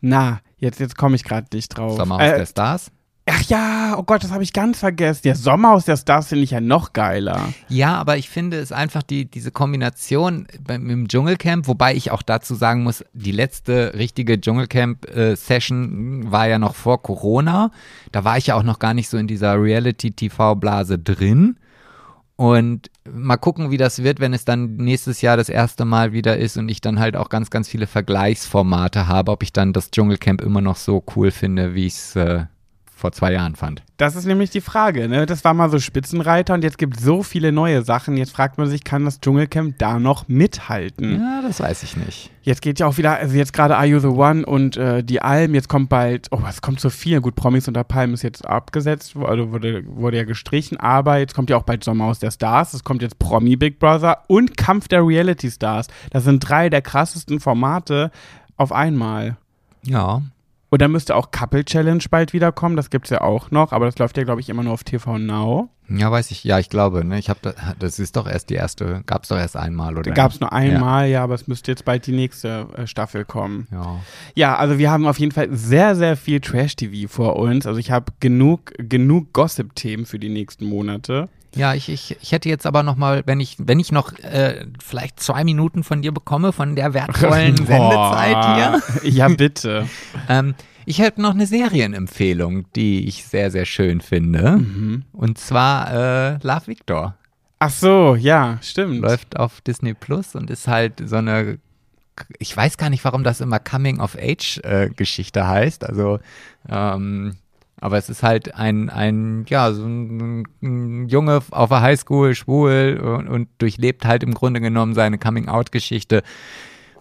na, jetzt, jetzt komme ich gerade nicht drauf. Sommer aus Äh, der Stars? Ach ja, oh Gott, das habe ich ganz vergessen. Der Sommer aus der Stars finde ich ja noch geiler. Ja, aber ich finde es einfach die, diese Kombination beim, im Dschungelcamp, wobei ich auch dazu sagen muss, die letzte richtige Dschungelcamp-Session war ja noch vor Corona. Da war ich ja auch noch gar nicht so in dieser Reality-TV-Blase drin. Und mal gucken, wie das wird, wenn es dann nächstes Jahr das erste Mal wieder ist und ich dann halt auch ganz, ganz viele Vergleichsformate habe, ob ich dann das Dschungelcamp immer noch so cool finde, wie ich es äh, vor zwei Jahren fand. Das ist nämlich die Frage, ne? Das war mal so Spitzenreiter und jetzt gibt es so viele neue Sachen. Jetzt fragt man sich, kann das Dschungelcamp da noch mithalten? Ja, das weiß ich nicht. Jetzt geht ja auch wieder, also jetzt gerade Are You the One und äh, die Alm, jetzt kommt bald, oh, es kommt so viel. Gut, Promis unter Palmen ist jetzt abgesetzt, also wurde, wurde ja gestrichen, aber jetzt kommt ja auch bald Sommer aus der Stars, es kommt jetzt Promi Big Brother und Kampf der Reality Stars. Das sind drei der krassesten Formate auf einmal. Ja, Und dann müsste auch Couple Challenge bald wiederkommen, das gibt's ja auch noch, aber das läuft ja, glaube ich, immer nur auf TV Now. Ja, weiß ich. Ja, ich glaube, ne? Ich habe da, das ist doch erst die erste, gab es doch erst einmal, oder? Gab es nur einmal, ja. aber es müsste jetzt bald die nächste äh, Staffel kommen. Ja. Ja, also wir haben auf jeden Fall sehr, sehr viel Trash-TV vor uns. Also ich habe genug, genug Gossip-Themen für die nächsten Monate. Ja, ich, ich, ich hätte jetzt aber noch mal, wenn ich, wenn ich noch äh, vielleicht zwei Minuten von dir bekomme, von der wertvollen Sendezeit hier. Ja, bitte. Ähm, ich hätte noch eine Serienempfehlung, die ich sehr, sehr schön finde. Mhm. Und zwar äh, Love Victor. Ach so, ja, stimmt. Läuft auf Disney Plus und ist halt so eine, ich weiß gar nicht, warum das immer Coming-of-Age-Geschichte heißt. Also, ähm, aber es ist halt ein, ein ja, so ein, ein Junge auf der Highschool, schwul und, und durchlebt halt im Grunde genommen seine Coming-out-Geschichte,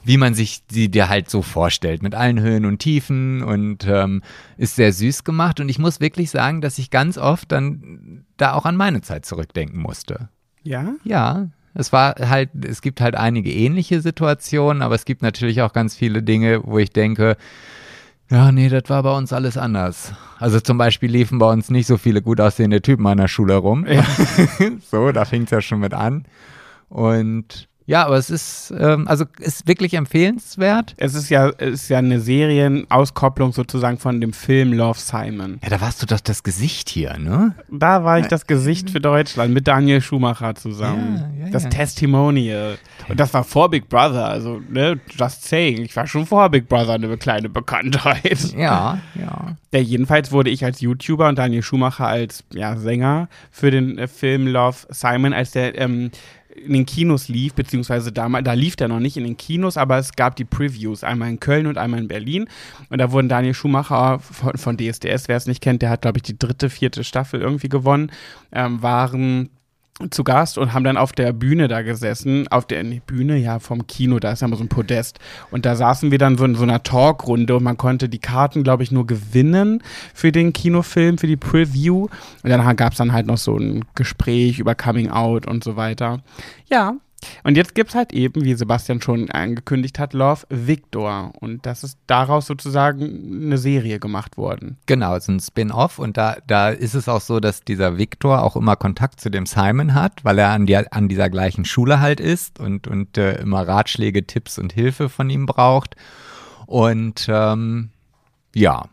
wie man sich sie dir halt so vorstellt, mit allen Höhen und Tiefen und ähm, ist sehr süß gemacht. Und ich muss wirklich sagen, dass ich ganz oft dann da auch an meine Zeit zurückdenken musste. Ja? Ja, es war halt, es gibt halt einige ähnliche Situationen, aber es gibt natürlich auch ganz viele Dinge, wo ich denke, ja, nee, das war bei uns alles anders. Also zum Beispiel liefen bei uns nicht so viele gut aussehende Typen an der Schule rum. Ja. so, da fing es ja schon mit an. Und ja, aber es ist, ähm, also ist wirklich empfehlenswert. Es ist ja, es ist ja eine Serienauskopplung sozusagen von dem Film Love Simon. Ja, da warst du doch das Gesicht hier, ne? Da war ich das Gesicht für Deutschland mit Daniel Schumacher zusammen. Ja, ja, das ja. Testimonial. Und das war vor Big Brother, also, ne, just saying. Ich war schon vor Big Brother eine kleine Bekanntheit. Ja, ja. Ja, jedenfalls wurde ich als YouTuber und Daniel Schumacher als ja, Sänger für den äh, Film Love Simon, als der ähm, in den Kinos lief, beziehungsweise damals, da lief der noch nicht in den Kinos, aber es gab die Previews, einmal in Köln und einmal in Berlin. Und da wurden Daniel Schumacher von, von DSDS, wer es nicht kennt, der hat, glaube ich, die dritte, vierte Staffel irgendwie gewonnen, ähm, waren zu Gast und haben dann auf der Bühne da gesessen, auf der nee, Bühne, ja, vom Kino, da ist ja immer so ein Podest. Und da saßen wir dann so in so einer Talkrunde und man konnte die Karten, glaube ich, nur gewinnen für den Kinofilm, für die Preview. Und dann gab es dann halt noch so ein Gespräch über Coming Out und so weiter. Ja. Und jetzt gibt es halt eben, wie Sebastian schon angekündigt hat, Love Victor. Und das ist daraus sozusagen eine Serie gemacht worden. Genau, es ist ein Spin-off und da, da ist es auch so, dass dieser Victor auch immer Kontakt zu dem Simon hat, weil er an, die, an dieser gleichen Schule halt ist und, und äh, immer Ratschläge, Tipps und Hilfe von ihm braucht. Und ähm, ja.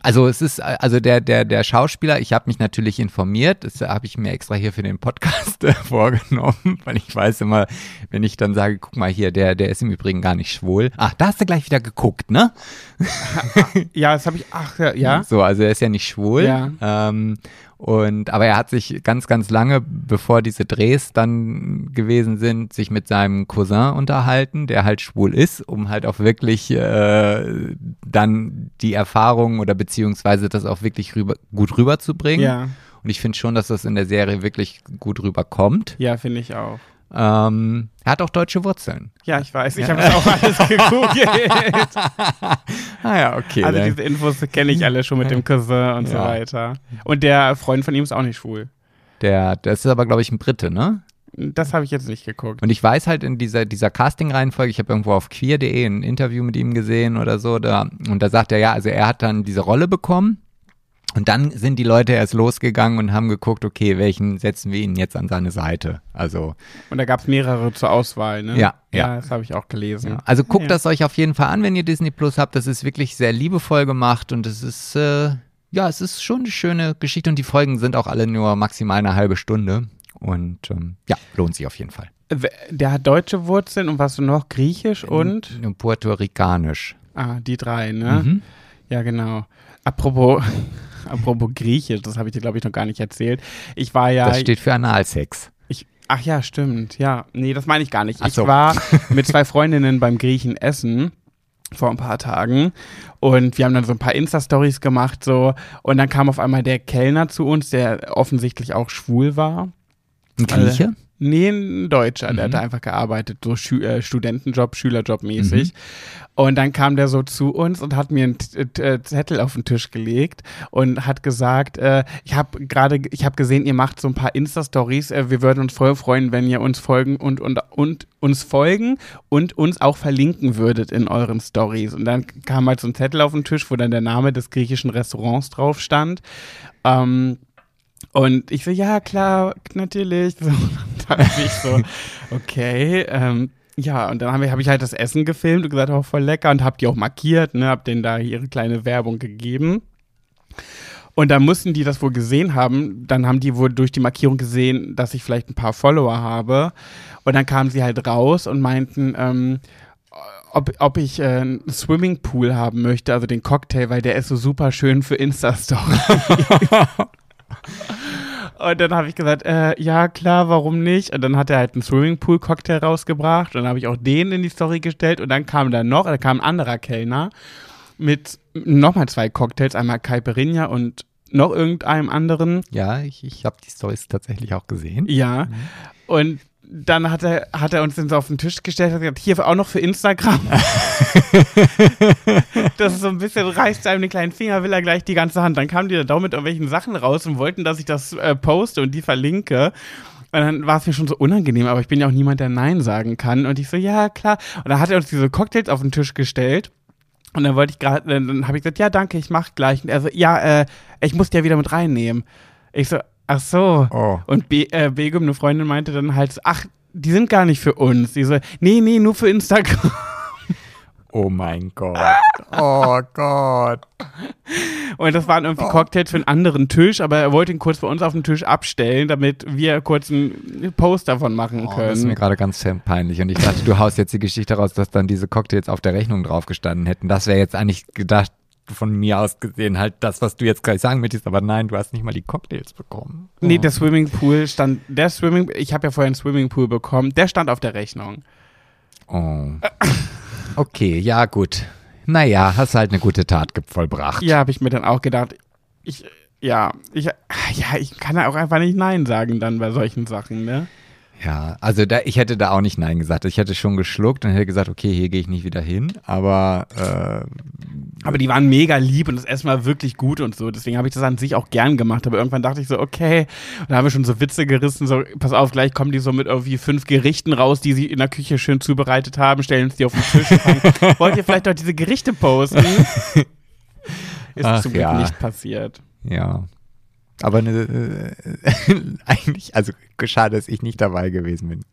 Also es ist, also der, der, der Schauspieler, ich habe mich natürlich informiert, das habe ich mir extra hier für den Podcast äh, vorgenommen, weil ich weiß immer, wenn ich dann sage, guck mal hier, der, der ist im Übrigen gar nicht schwul. Ach, da hast du gleich wieder geguckt, ne? Ja, das habe ich, ach ja. So, also er ist ja nicht schwul. Ja. Ähm, und, aber er hat sich ganz, ganz lange, bevor diese Drehs dann gewesen sind, sich mit seinem Cousin unterhalten, der halt schwul ist, um halt auch wirklich äh, dann die Erfahrung oder beziehungsweise das auch wirklich rüber, gut rüberzubringen. Ja, Und ich finde schon, dass das in der Serie wirklich gut rüberkommt. ja, finde ich auch. Ähm, er hat auch deutsche Wurzeln. Ja, ich weiß. Ich habe das auch alles gegoogelt. Ah ja, okay. Also dann- diese Infos kenne ich alle schon mit dem Cousin und so Ja. weiter. Und der Freund von ihm ist auch nicht schwul. der, das ist aber, glaube ich, ein Brite, ne? Das habe ich jetzt nicht geguckt. Und ich weiß halt in dieser, dieser Casting-Reihenfolge, ich habe irgendwo auf queer.de ein Interview mit ihm gesehen oder so, da, und da sagt er, ja, also er hat dann diese Rolle bekommen. Und dann sind die Leute erst losgegangen und haben geguckt, okay, welchen setzen wir ihn jetzt an seine Seite? Also, Und da gab es mehrere zur Auswahl, ne? Ja, Ja, ja. das habe ich auch gelesen. ja. also guckt Ja. das euch auf jeden Fall an, wenn ihr Disney Plus habt. Das ist wirklich sehr liebevoll gemacht und es ist, äh, ja, es ist schon eine schöne Geschichte und die Folgen sind auch alle nur maximal eine halbe Stunde. Und ähm, ja, lohnt sich auf jeden Fall. Der hat deutsche Wurzeln und was noch? Griechisch und? Puerto Ricanisch. Ah, die drei, ne? Mhm. Ja, genau. Apropos, apropos Griechisch, das habe ich dir, glaube ich, noch gar nicht erzählt. Ich war ja. Das steht für Analsex. Ich, ach ja, stimmt. Ja, nee, das meine ich gar nicht. Ach Ich so. war mit zwei Freundinnen beim Griechen essen vor ein paar Tagen und wir haben dann so ein paar Insta-Stories gemacht so und dann kam auf einmal der Kellner zu uns, der offensichtlich auch schwul war. Ein Grieche? Nee, ein Deutscher, der Mhm. hat da einfach gearbeitet, so Schü äh, Studentenjob, Schülerjob mäßig. Und dann kam der so zu uns und hat mir einen T- Zettel auf den Tisch gelegt und hat gesagt, äh, ich habe gerade, ich habe gesehen, ihr macht so ein paar Insta-Stories. Äh, wir würden uns voll freuen, wenn ihr uns folgen und, und, und uns folgen und uns auch verlinken würdet in euren Stories. Und dann kam halt so ein Zettel auf den Tisch, wo dann der Name des griechischen Restaurants drauf stand. Ähm, und ich so, ja, klar, natürlich. So, dann dachte ich so, okay, ähm, ja, und dann habe ich, hab ich halt das Essen gefilmt und gesagt, oh, voll lecker und hab die auch markiert, ne, hab denen da ihre kleine Werbung gegeben. Und dann mussten die das wohl gesehen haben. Dann haben die wohl durch die Markierung gesehen, dass ich vielleicht ein paar Follower habe. Und dann kamen sie halt raus und meinten, ähm, ob, ob ich äh, einen Swimmingpool haben möchte, also den Cocktail, weil der ist so super schön für Insta-Story. Und dann habe ich gesagt, äh, ja klar, warum nicht? Und dann hat er halt einen Swimmingpool-Cocktail rausgebracht und dann habe ich auch den in die Story gestellt und dann kam da noch, da kam ein anderer Kellner mit nochmal zwei Cocktails, einmal Caipirinha und noch irgendeinem anderen. Ja, ich, ich habe die Stories tatsächlich auch gesehen. Ja. Und dann hat er, hat er uns den so auf den Tisch gestellt und hat gesagt, hier auch noch für Instagram. das ist so ein bisschen, reißt einem den kleinen Finger, will er gleich die ganze Hand. Dann kamen die da mit irgendwelchen Sachen raus und wollten, dass ich das äh, poste und die verlinke. Und dann war es mir schon so unangenehm, aber ich bin ja auch niemand, der Nein sagen kann. Und ich so, ja, klar. Und dann hat er uns diese Cocktails auf den Tisch gestellt. Und dann wollte ich gerade, dann habe ich gesagt, ja, danke, ich mach gleich. Und er so, ja, äh, ich muss die ja wieder mit reinnehmen. Ich so, ach so. Oh. Und Be äh, Begum, eine Freundin, meinte dann halt, ach, die sind gar nicht für uns. Die so, nee, nee, nur für Instagram. Oh mein Gott. Oh Gott. Und das waren irgendwie Cocktails für einen anderen Tisch, aber er wollte ihn kurz bei uns auf dem Tisch abstellen, damit wir kurz einen Post davon machen Oh, das ist mir können. gerade ganz peinlich. Und ich dachte, du haust jetzt die Geschichte raus, dass dann diese Cocktails auf der Rechnung drauf gestanden hätten. Das wäre jetzt eigentlich gedacht, von mir aus gesehen, halt das, was du jetzt gleich sagen möchtest. Aber nein, du hast nicht mal die Cocktails bekommen. Nee, der Swimmingpool stand, der Swimming, ich habe ja vorher einen Swimmingpool bekommen, der stand auf der Rechnung. Oh. Okay, ja, gut. Naja, hast halt eine gute Tat vollbracht. Ja, habe ich mir dann auch gedacht, ich, ja, ich, ja, ich kann ja auch einfach nicht Nein sagen dann bei solchen Sachen, ne? Ja, also da, ich hätte da auch nicht Nein gesagt. Ich hätte schon geschluckt und hätte gesagt, okay, hier gehe ich nicht wieder hin. Aber äh, Aber die waren mega lieb und das Essen war wirklich gut und so. Deswegen habe ich das an sich auch gern gemacht. Aber irgendwann dachte ich so, okay. Und da haben wir schon so Witze gerissen, so, pass auf, gleich kommen die so mit irgendwie fünf Gerichten raus, die sie in der Küche schön zubereitet haben, stellen es die auf den Tisch wollt ihr vielleicht doch diese Gerichte posten? Ist Ach zum Glück ja. nicht passiert. ja. Aber ne, äh, eigentlich, also schade, dass ich nicht dabei gewesen bin.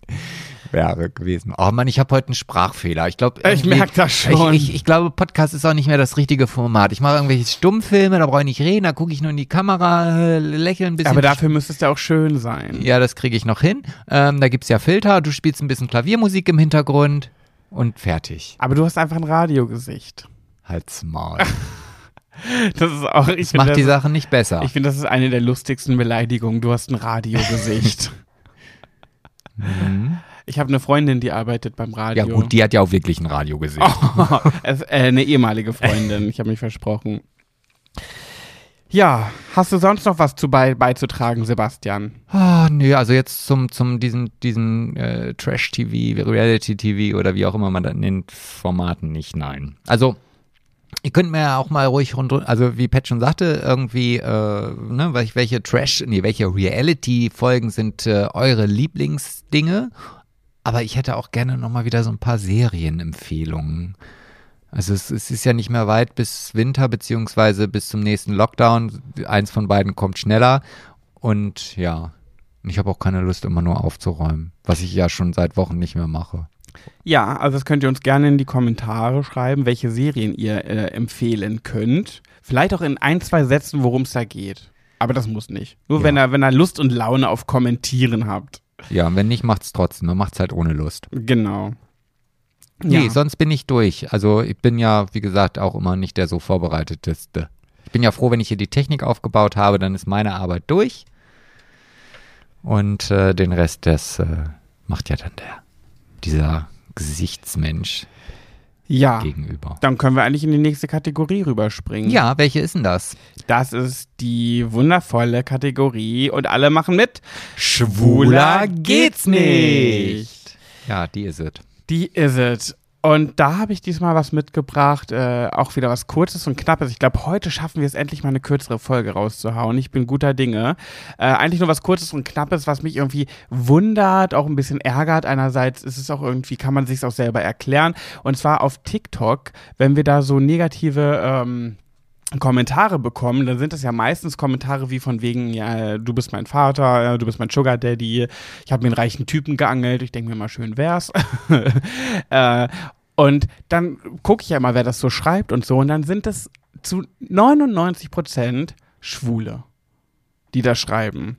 Wäre gewesen. Oh Mann, ich habe heute einen Sprachfehler. Ich glaube, Ich merk das schon. Ich, ich, ich glaube, Podcast ist auch nicht mehr das richtige Format. Ich mache irgendwelche Stummfilme, da brauche ich nicht reden, da gucke ich nur in die Kamera, äh, lächle ein bisschen. Aber dafür müsste es ja auch schön sein. Ja, das kriege ich noch hin. Ähm, da gibt's ja Filter, du spielst ein bisschen Klaviermusik im Hintergrund und fertig. Aber du hast einfach ein Radiogesicht. Halt's Maul. Das ist auch, ich finde, Macht das, die Sache nicht besser. ich finde, das ist eine der lustigsten Beleidigungen. Du hast ein Radiogesicht. Mhm. Ich habe eine Freundin, die arbeitet beim Radio. Ja gut, die hat ja auch wirklich ein Radio gesehen. es, äh, eine ehemalige Freundin, ich habe mich versprochen. Ja, hast du sonst noch was zu bei, beizutragen, Sebastian? Ah, nee, also jetzt zum, zum diesen, diesen äh, Trash-TV, Reality-TV oder wie auch immer man das nennt, Formaten nicht, nein. Also, ihr könnt mir ja auch mal ruhig rund, also wie Pat schon sagte, irgendwie, äh, ne, welche, Trash, nee, welche Reality-Folgen sind äh, eure Lieblingsdinge? Aber ich hätte auch gerne nochmal wieder so ein paar Serienempfehlungen. Also es, es, ist ja nicht mehr weit bis Winter, beziehungsweise bis zum nächsten Lockdown. Eins von beiden kommt schneller. Und ja, ich habe auch keine Lust, immer nur aufzuräumen, was ich ja schon seit Wochen nicht mehr mache. Ja, also das könnt ihr uns gerne in die Kommentare schreiben, welche Serien ihr äh, empfehlen könnt. Vielleicht auch in ein, zwei Sätzen, worum es da geht. Aber das muss nicht. Nur Ja. wenn ihr, wenn ihr Lust und Laune auf Kommentieren habt. Ja, und wenn nicht, macht's trotzdem. Man macht's halt ohne Lust. Genau. Nee, Ja. sonst bin ich durch. Also ich bin ja, wie gesagt, auch immer nicht der so vorbereiteteste. Ich bin ja froh, wenn ich hier die Technik aufgebaut habe, dann ist meine Arbeit durch. Und äh, den Rest, das äh, macht ja dann der, dieser Gesichtsmensch Ja. gegenüber. Dann können wir eigentlich in die nächste Kategorie rüberspringen. Ja, welche ist denn das? Das ist die wundervolle Kategorie und alle machen mit. Schwuler geht's nicht. Ja, die ist es. Die is it. Und da habe ich diesmal was mitgebracht, äh, auch wieder was Kurzes und Knappes. Ich glaube, heute schaffen wir es endlich mal eine kürzere Folge rauszuhauen. Ich bin guter Dinge. Äh, eigentlich nur was Kurzes und Knappes, was mich irgendwie wundert, auch ein bisschen ärgert. Einerseits ist es auch irgendwie, kann man sich auch selber erklären. Und zwar auf TikTok, wenn wir da so negative ähm, Kommentare bekommen, dann sind das ja meistens Kommentare wie von wegen, ja, du bist mein Vater, ja, du bist mein Sugar Daddy, ich habe mir einen reichen Typen geangelt, ich denke mir mal schön wär's. äh, und dann gucke ich ja mal, wer das so schreibt und so, und dann sind es zu 99 Prozent Schwule, die da schreiben.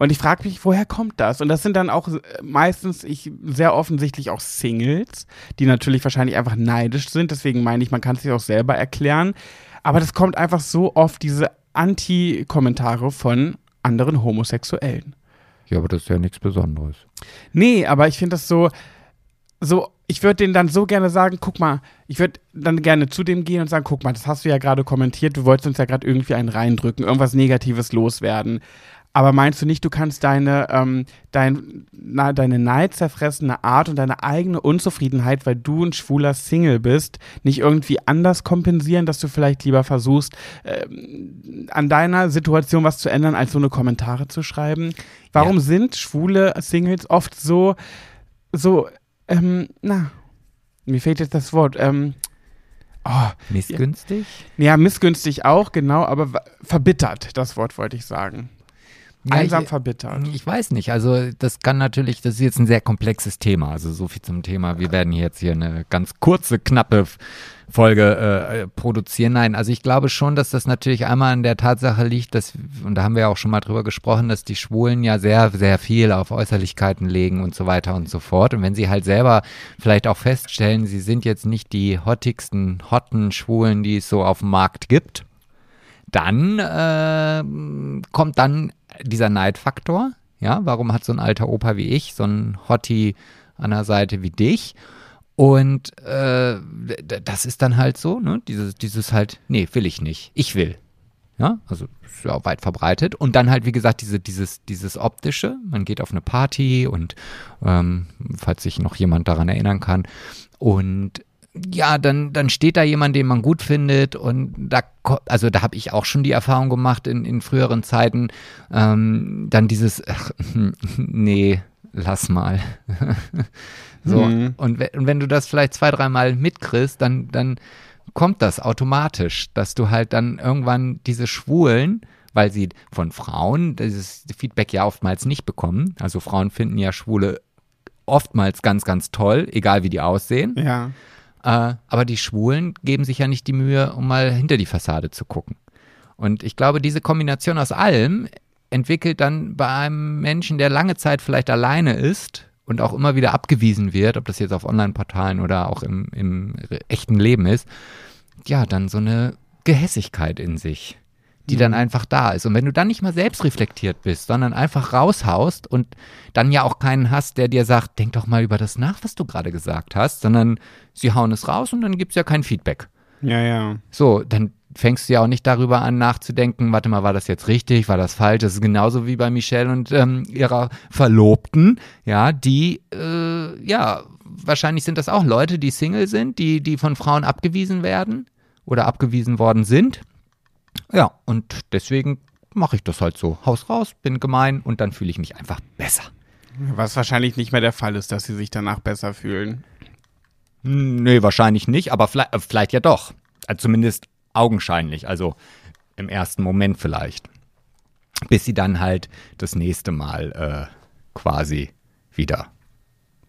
Und ich frage mich, woher kommt das? Und das sind dann auch äh, meistens ich, sehr offensichtlich auch Singles, die natürlich wahrscheinlich einfach neidisch sind. Deswegen meine ich, man kann es sich auch selber erklären. Aber das kommt einfach so oft, diese Anti-Kommentare von anderen Homosexuellen. Ja, aber das ist ja nichts Besonderes. Nee, aber ich finde das so, so, ich würde denen dann so gerne sagen, guck mal, ich würde dann gerne zu dem gehen und sagen, guck mal, das hast du ja gerade kommentiert, du wolltest uns ja gerade irgendwie einen reindrücken, irgendwas Negatives loswerden. Aber meinst du nicht, du kannst deine, ähm, dein, na, deine neidzerfressene Art und deine eigene Unzufriedenheit, weil du ein schwuler Single bist, nicht irgendwie anders kompensieren, dass du vielleicht lieber versuchst, ähm, an deiner Situation was zu ändern, als so eine Kommentare zu schreiben? Warum Ja. sind schwule Singles oft so, so, ähm, na, mir fehlt jetzt das Wort, ähm, oh, Missgünstig? ja, missgünstig auch, genau, aber verbittert, das Wort wollte ich sagen. Ja, Einsam ich- verbittert. Ich weiß nicht. Also das kann natürlich, das ist jetzt ein sehr komplexes Thema. Also so viel zum Thema. Wir werden hier jetzt hier eine ganz kurze, knappe Folge äh, produzieren. Nein, also ich glaube schon, dass das natürlich einmal an der Tatsache liegt, dass, und da haben wir ja auch schon mal drüber gesprochen, dass die Schwulen ja sehr, sehr viel auf Äußerlichkeiten legen und so weiter und so fort. Und wenn sie halt selber vielleicht auch feststellen, sie sind jetzt nicht die hottigsten, hotten Schwulen, die es so auf dem Markt gibt, dann äh, kommt dann dieser Neidfaktor. Ja, warum hat so ein alter Opa wie ich so ein Hottie an der Seite wie dich? Und äh, das ist dann halt so, ne? Dieses, dieses halt, nee, will ich nicht. Ich will. Ja, also ist ja auch weit verbreitet. Und dann halt, wie gesagt, diese, dieses, dieses optische. Man geht auf eine Party und ähm, falls sich noch jemand daran erinnern kann. Und ja, dann, dann steht da jemand, den man gut findet und da, also da habe ich auch schon die Erfahrung gemacht in, in früheren Zeiten, ähm, dann dieses, ach, nee, lass mal. so, Mhm. und, und wenn du das vielleicht zwei, dreimal mitkriegst, dann, dann kommt das automatisch, dass du halt dann irgendwann diese Schwulen, weil sie von Frauen dieses Feedback ja oftmals nicht bekommen, also Frauen finden ja Schwule oftmals ganz, ganz toll, egal wie die aussehen. Ja. Äh, aber die Schwulen geben sich ja nicht die Mühe, um mal hinter die Fassade zu gucken. Und ich glaube, diese Kombination aus allem entwickelt dann bei einem Menschen, der lange Zeit vielleicht alleine ist und auch immer wieder abgewiesen wird, ob das jetzt auf Online-Portalen oder auch im, im echten Leben ist, ja, dann so eine Gehässigkeit in sich, die dann einfach da ist. Und wenn du dann nicht mal selbst reflektiert bist, sondern einfach raushaust und dann ja auch keinen hast, der dir sagt, denk doch mal über das nach, was du gerade gesagt hast, sondern sie hauen es raus und dann gibt es ja kein Feedback. Ja, ja. So, dann fängst du ja auch nicht darüber an nachzudenken, warte mal, war das jetzt richtig, war das falsch? Das ist genauso wie bei Michelle und ähm, ihrer Verlobten, ja, die, äh, ja, wahrscheinlich sind das auch Leute, die Single sind, die, die von Frauen abgewiesen werden oder abgewiesen worden sind. Ja, und deswegen mache ich das halt so. Haus raus, bin gemein und dann fühle ich mich einfach besser. Was wahrscheinlich nicht mehr der Fall ist, dass sie sich danach besser fühlen. Hm, Nee, wahrscheinlich nicht, aber vielleicht, äh, vielleicht ja doch. Also zumindest augenscheinlich, also im ersten Moment vielleicht. Bis sie dann halt das nächste Mal äh, quasi wieder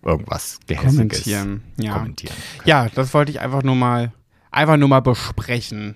irgendwas Gehässiges Kommentieren, ja. kommentieren. Ja, das wollte ich einfach nur mal, einfach nur mal besprechen.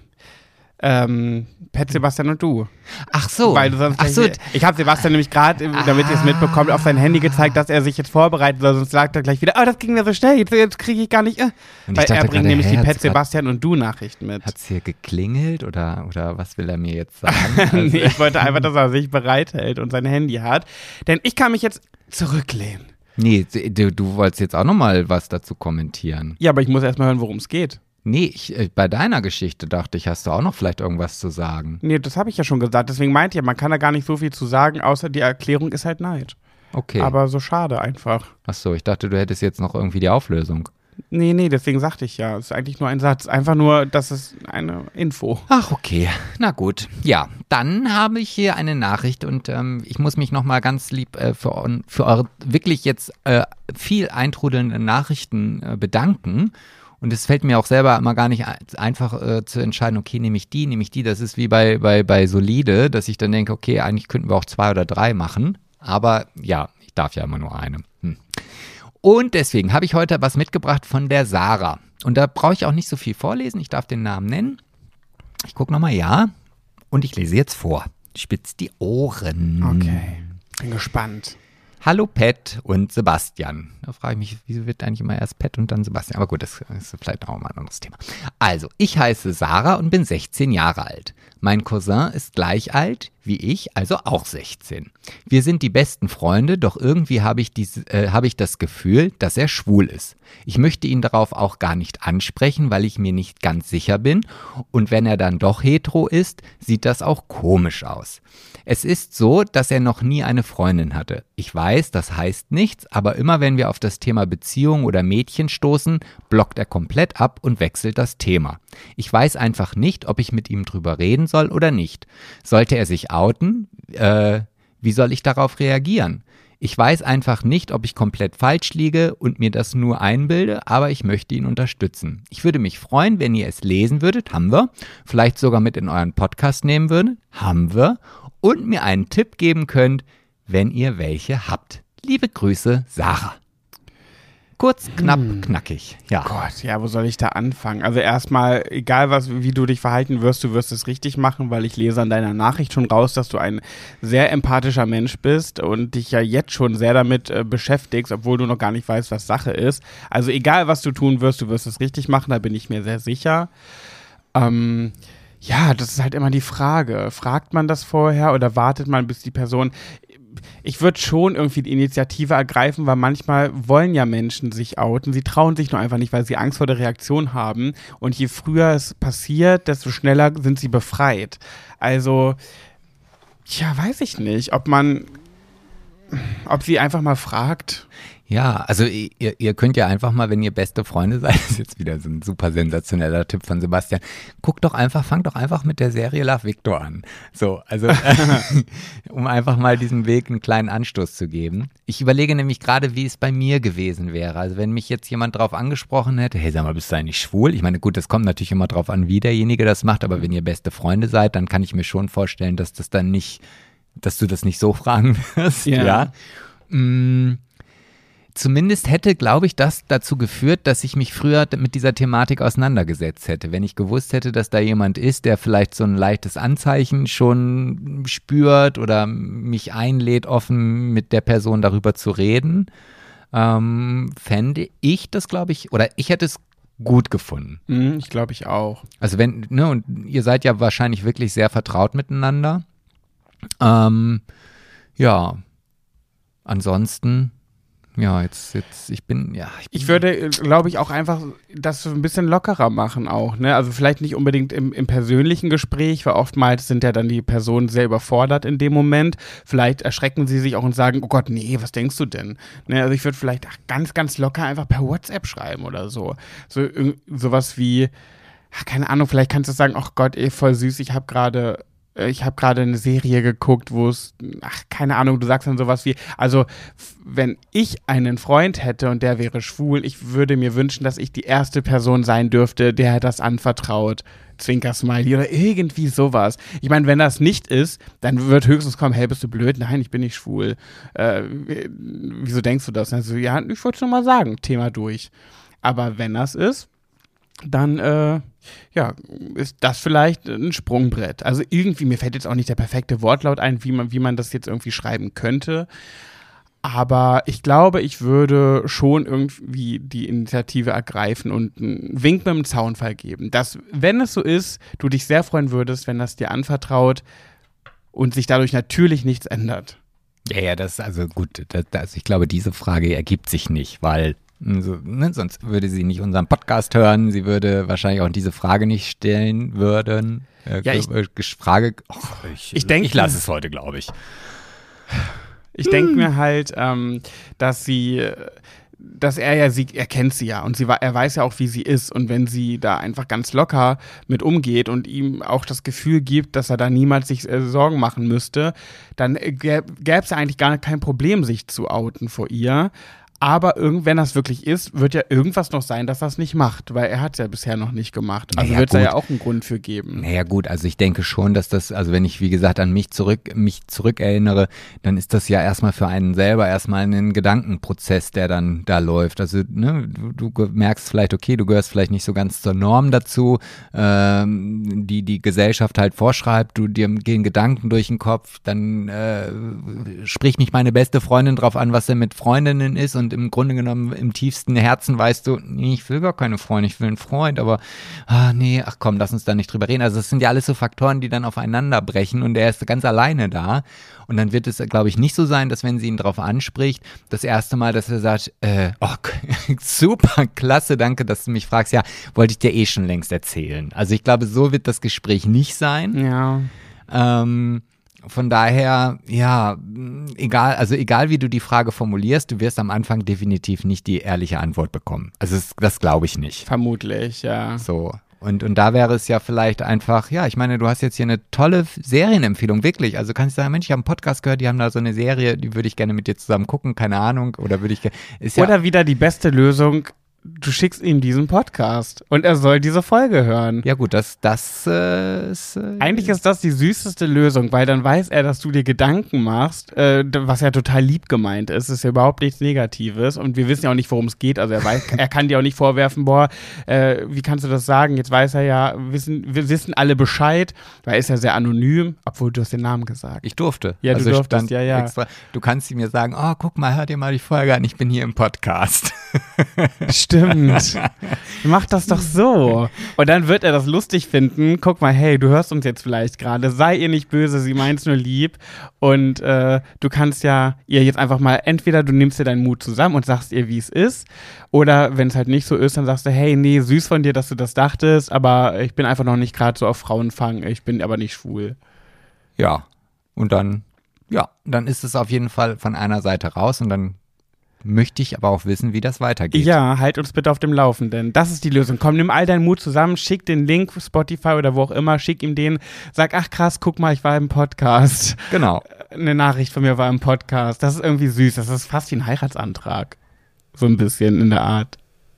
Ähm, Pet, Sebastian und du. Ach so. Weil du sonst Ach so. gleich- ich habe Sebastian nämlich gerade, damit ihr es mitbekommt, auf sein Handy gezeigt, dass er sich jetzt vorbereiten soll, sonst sagt er gleich wieder, oh, das ging mir so schnell, jetzt, jetzt kriege ich gar nicht. Äh. Weil er bringt nämlich die Pet, Sebastian und du Nachrichten mit. Hat es hier geklingelt oder, oder was will er mir jetzt sagen? nee, Also, ich wollte einfach, dass er sich bereithält und sein Handy hat. Denn ich kann mich jetzt zurücklehnen. nee, du, du wolltest jetzt auch noch mal was dazu kommentieren. Ja, aber ich muss erstmal hören, worum es geht. Nee, ich, äh, bei deiner Geschichte dachte ich, hast du auch noch vielleicht irgendwas zu sagen. Nee, das habe ich ja schon gesagt. Deswegen meinte ich, man kann da gar nicht so viel zu sagen, außer die Erklärung ist halt Neid. Okay. Aber so schade einfach. Ach so, ich dachte, du hättest jetzt noch irgendwie die Auflösung. Nee, nee, deswegen sagte ich ja. Es ist eigentlich nur ein Satz. Einfach nur, das ist eine Info. Ach, okay. Na gut. Ja, dann habe ich hier eine Nachricht und ähm, ich muss mich nochmal ganz lieb äh, für, für eure wirklich jetzt äh, viel eintrudelnden Nachrichten äh, bedanken. Und es fällt mir auch selber immer gar nicht ein- einfach äh, zu entscheiden, okay, nehme ich die, nehme ich die. Das ist wie bei, bei, bei Solide, dass ich dann denke, okay, eigentlich könnten wir auch zwei oder drei machen. Aber ja, ich darf ja immer nur eine. Hm. Und deswegen habe ich heute was mitgebracht von der Sarah. Und da brauche ich auch nicht so viel vorlesen. Ich darf den Namen nennen. Ich gucke nochmal, ja. Und ich lese jetzt vor. Spitz die Ohren. Okay. Bin gespannt. Hallo Pat und Sebastian. Da frage ich mich, wieso wird eigentlich immer erst Pat und dann Sebastian? Aber gut, das ist vielleicht auch mal ein anderes Thema. Also, ich heiße Sarah und bin 16 Jahre alt. Mein Cousin ist gleich alt wie ich, also auch 16. Wir sind die besten Freunde, doch irgendwie habe ich, dies, äh, habe ich das Gefühl, dass er schwul ist. Ich möchte ihn darauf auch gar nicht ansprechen, weil ich mir nicht ganz sicher bin. Und wenn er dann doch hetero ist, sieht das auch komisch aus. Es ist so, dass er noch nie eine Freundin hatte. Ich weiß, das heißt nichts, aber immer wenn wir auf das Thema Beziehung oder Mädchen stoßen, blockt er komplett ab und wechselt das Thema. Ich weiß einfach nicht, ob ich mit ihm drüber reden soll oder nicht. Sollte er sich outen, äh, wie soll ich darauf reagieren? Ich weiß einfach nicht, ob ich komplett falsch liege und mir das nur einbilde, aber ich möchte ihn unterstützen. Ich würde mich freuen, wenn ihr es lesen würdet, haben wir, vielleicht sogar mit in euren Podcast nehmen würdet, haben wir, und mir einen Tipp geben könnt, wenn ihr welche habt. Liebe Grüße, Sarah. Kurz, knapp, knackig. Ja. Gott, ja, wo soll ich da anfangen? Also erstmal, egal was, wie du dich verhalten wirst, du wirst es richtig machen, weil ich lese an deiner Nachricht schon raus, dass du ein sehr empathischer Mensch bist und dich ja jetzt schon sehr damit äh, beschäftigst, obwohl du noch gar nicht weißt, was Sache ist. Also egal, was du tun wirst, du wirst es richtig machen, da bin ich mir sehr sicher. Ähm, ja, das ist halt immer die Frage. Fragt man das vorher oder wartet man, bis die Person. Ich würde schon irgendwie die Initiative ergreifen, weil manchmal wollen ja Menschen sich outen. Sie trauen sich nur einfach nicht, weil sie Angst vor der Reaktion haben. Und je früher es passiert, desto schneller sind sie befreit. Also, ja, weiß ich nicht, ob man, ob sie einfach mal fragt. Ja, also ihr, ihr könnt ja einfach mal, wenn ihr beste Freunde seid, das ist jetzt wieder so ein super sensationeller Tipp von Sebastian, guckt doch einfach, fangt doch einfach mit der Serie Love Victor an. So, also um einfach mal diesem Weg einen kleinen Anstoß zu geben. Ich überlege nämlich gerade, wie es bei mir gewesen wäre. Also wenn mich jetzt jemand drauf angesprochen hätte, hey, sag mal, bist du eigentlich schwul? Ich meine, gut, das kommt natürlich immer drauf an, wie derjenige das macht, aber wenn ihr beste Freunde seid, dann kann ich mir schon vorstellen, dass das dann nicht, dass du das nicht so fragen wirst, Ja. ja. Mm, Zumindest hätte, glaube ich, das dazu geführt, dass ich mich früher mit dieser Thematik auseinandergesetzt hätte. Wenn ich gewusst hätte, dass da jemand ist, der vielleicht so ein leichtes Anzeichen schon spürt oder mich einlädt, offen mit der Person darüber zu reden, ähm, fände ich das, glaube ich, oder ich hätte es gut gefunden. Hm, ich glaube ich auch. Also wenn, ne, und ihr seid ja wahrscheinlich wirklich sehr vertraut miteinander. Ähm, ja, ansonsten ja, jetzt, jetzt, ich bin, ja. Ich, bin, Ich würde, glaube ich, auch einfach das ein bisschen lockerer machen auch, ne? Also vielleicht nicht unbedingt im, im persönlichen Gespräch, weil oftmals sind ja dann die Personen sehr überfordert in dem Moment. Vielleicht erschrecken sie sich auch und sagen, oh Gott, nee, was denkst du denn? Ne? Also ich würde vielleicht ganz, ganz locker einfach per WhatsApp schreiben oder so. So sowas wie, ach, keine Ahnung, vielleicht kannst du sagen, ach Gott, ey, voll süß, ich habe gerade äh, ich habe gerade eine Serie geguckt, wo es, ach, keine Ahnung, du sagst dann sowas wie, also, wenn ich einen Freund hätte und der wäre schwul, ich würde mir wünschen, dass ich die erste Person sein dürfte, der das anvertraut. Zwinker-Smiley oder irgendwie sowas. Ich meine, wenn das nicht ist, dann wird höchstens kommen, hey, bist du blöd? Nein, ich bin nicht schwul. Äh, wieso denkst du das? Also, ja, ich wollte nur mal sagen, Thema durch. Aber wenn das ist, dann äh, ja, ist das vielleicht ein Sprungbrett. Also irgendwie, mir fällt jetzt auch nicht der perfekte Wortlaut ein, wie man, wie man das jetzt irgendwie schreiben könnte. Aber ich glaube, ich würde schon irgendwie die Initiative ergreifen und einen Wink mit dem Zaunfall geben. Dass, wenn es so ist, du dich sehr freuen würdest, wenn das dir anvertraut und sich dadurch natürlich nichts ändert. ja, ja, das, also gut, das, das, ich glaube, diese Frage ergibt sich nicht, weil, so, ne, sonst würde sie nicht unseren Podcast hören, sie würde wahrscheinlich auch diese Frage nicht stellen würden. Äh, Ja, ich- äh, Frage, oh, ich, Ich denke- ich lasse es heute, glaube ich. Ich denke mir halt, ähm, dass sie, äh, dass er ja sie, er kennt sie ja und sie, er weiß ja auch, wie sie ist und wenn sie da einfach ganz locker mit umgeht und ihm auch das Gefühl gibt, dass er da niemals sich äh, Sorgen machen müsste, dann gäbe es ja eigentlich gar kein Problem, sich zu outen vor ihr. Aber irgend, wenn das wirklich ist, wird ja irgendwas noch sein, dass das nicht macht, weil er hat es ja bisher noch nicht gemacht. Also Naja, wird es da ja auch einen Grund für geben. Naja gut, also ich denke schon, dass das, also wenn ich wie gesagt an mich zurück, mich zurückerinnere, dann ist das ja erstmal für einen selber erstmal ein Gedankenprozess, der dann da läuft. Also ne, du, du merkst vielleicht, okay, du gehörst vielleicht nicht so ganz zur Norm dazu, ähm, die die Gesellschaft halt vorschreibt, du dir gehen Gedanken durch den Kopf, dann äh, spricht mich meine beste Freundin drauf an, was denn mit Freundinnen ist und im Grunde genommen im tiefsten Herzen weißt du, nee, ich will gar keine Freundin, ich will einen Freund, aber ah nee, ach komm, lass uns da nicht drüber reden. Also es sind ja alles so Faktoren, die dann aufeinander brechen und er ist ganz alleine da. Und dann wird es, glaube ich, nicht so sein, dass wenn sie ihn drauf anspricht, das erste Mal, dass er sagt, äh, oh, super, klasse, danke, dass du mich fragst. Ja, wollte ich dir eh schon längst erzählen. Also ich glaube, so wird das Gespräch nicht sein. Ja. Ähm, von daher, ja, egal, also egal wie du die Frage formulierst, du wirst am Anfang definitiv nicht die ehrliche Antwort bekommen. Also das, das glaube ich nicht. Vermutlich, ja. So. Und, und da wäre es ja vielleicht einfach, ja, ich meine, du hast jetzt hier eine tolle Serienempfehlung, wirklich. Also kannst du sagen, Mensch, ich habe einen Podcast gehört, die haben da so eine Serie, die würde ich gerne mit dir zusammen gucken, keine Ahnung. Oder würde ich, ge- ist ja, Oder wieder die beste Lösung, du schickst ihm diesen Podcast und er soll diese Folge hören. ja gut, das, das äh, ist, äh, Eigentlich ist das die süßeste Lösung, weil dann weiß er, dass du dir Gedanken machst, äh, was ja total lieb gemeint ist. ist ja überhaupt nichts Negatives und wir wissen ja auch nicht, worum es geht. Also er weiß, er kann dir auch nicht vorwerfen, boah, äh, wie kannst du das sagen? Jetzt weiß er ja, wissen, wir wissen alle Bescheid, weil er ist ja sehr anonym, obwohl du hast den Namen gesagt. Ich durfte. Ja, du also durftest, stand ja, ja. Extra, du kannst mir sagen, oh, guck mal, hör dir mal die Folge an, ich bin hier im Podcast. Stimmt. Mach das doch so. Und dann wird er das lustig finden. Guck mal, hey, du hörst uns jetzt vielleicht gerade. Sei ihr nicht böse, sie meint's nur lieb. Und äh, du kannst ja ihr jetzt einfach mal, entweder du nimmst dir deinen Mut zusammen und sagst ihr, wie es ist. Oder wenn es halt nicht so ist, dann sagst du, hey, nee, süß von dir, dass du das dachtest, aber ich bin einfach noch nicht gerade so auf Frauenfang. Ich bin aber nicht schwul. Ja. Und dann, ja, dann ist es auf jeden Fall von einer Seite raus und dann möchte ich aber auch wissen, wie das weitergeht. Ja, halt uns bitte auf dem Laufenden. Das ist die Lösung. Komm, nimm all deinen Mut zusammen, schick den Link, Spotify oder wo auch immer, schick ihm den, sag, ach krass, guck mal, ich war im Podcast. Genau. Eine Nachricht von mir war im Podcast. Das ist irgendwie süß. Das ist fast wie ein Heiratsantrag. So ein bisschen in der Art.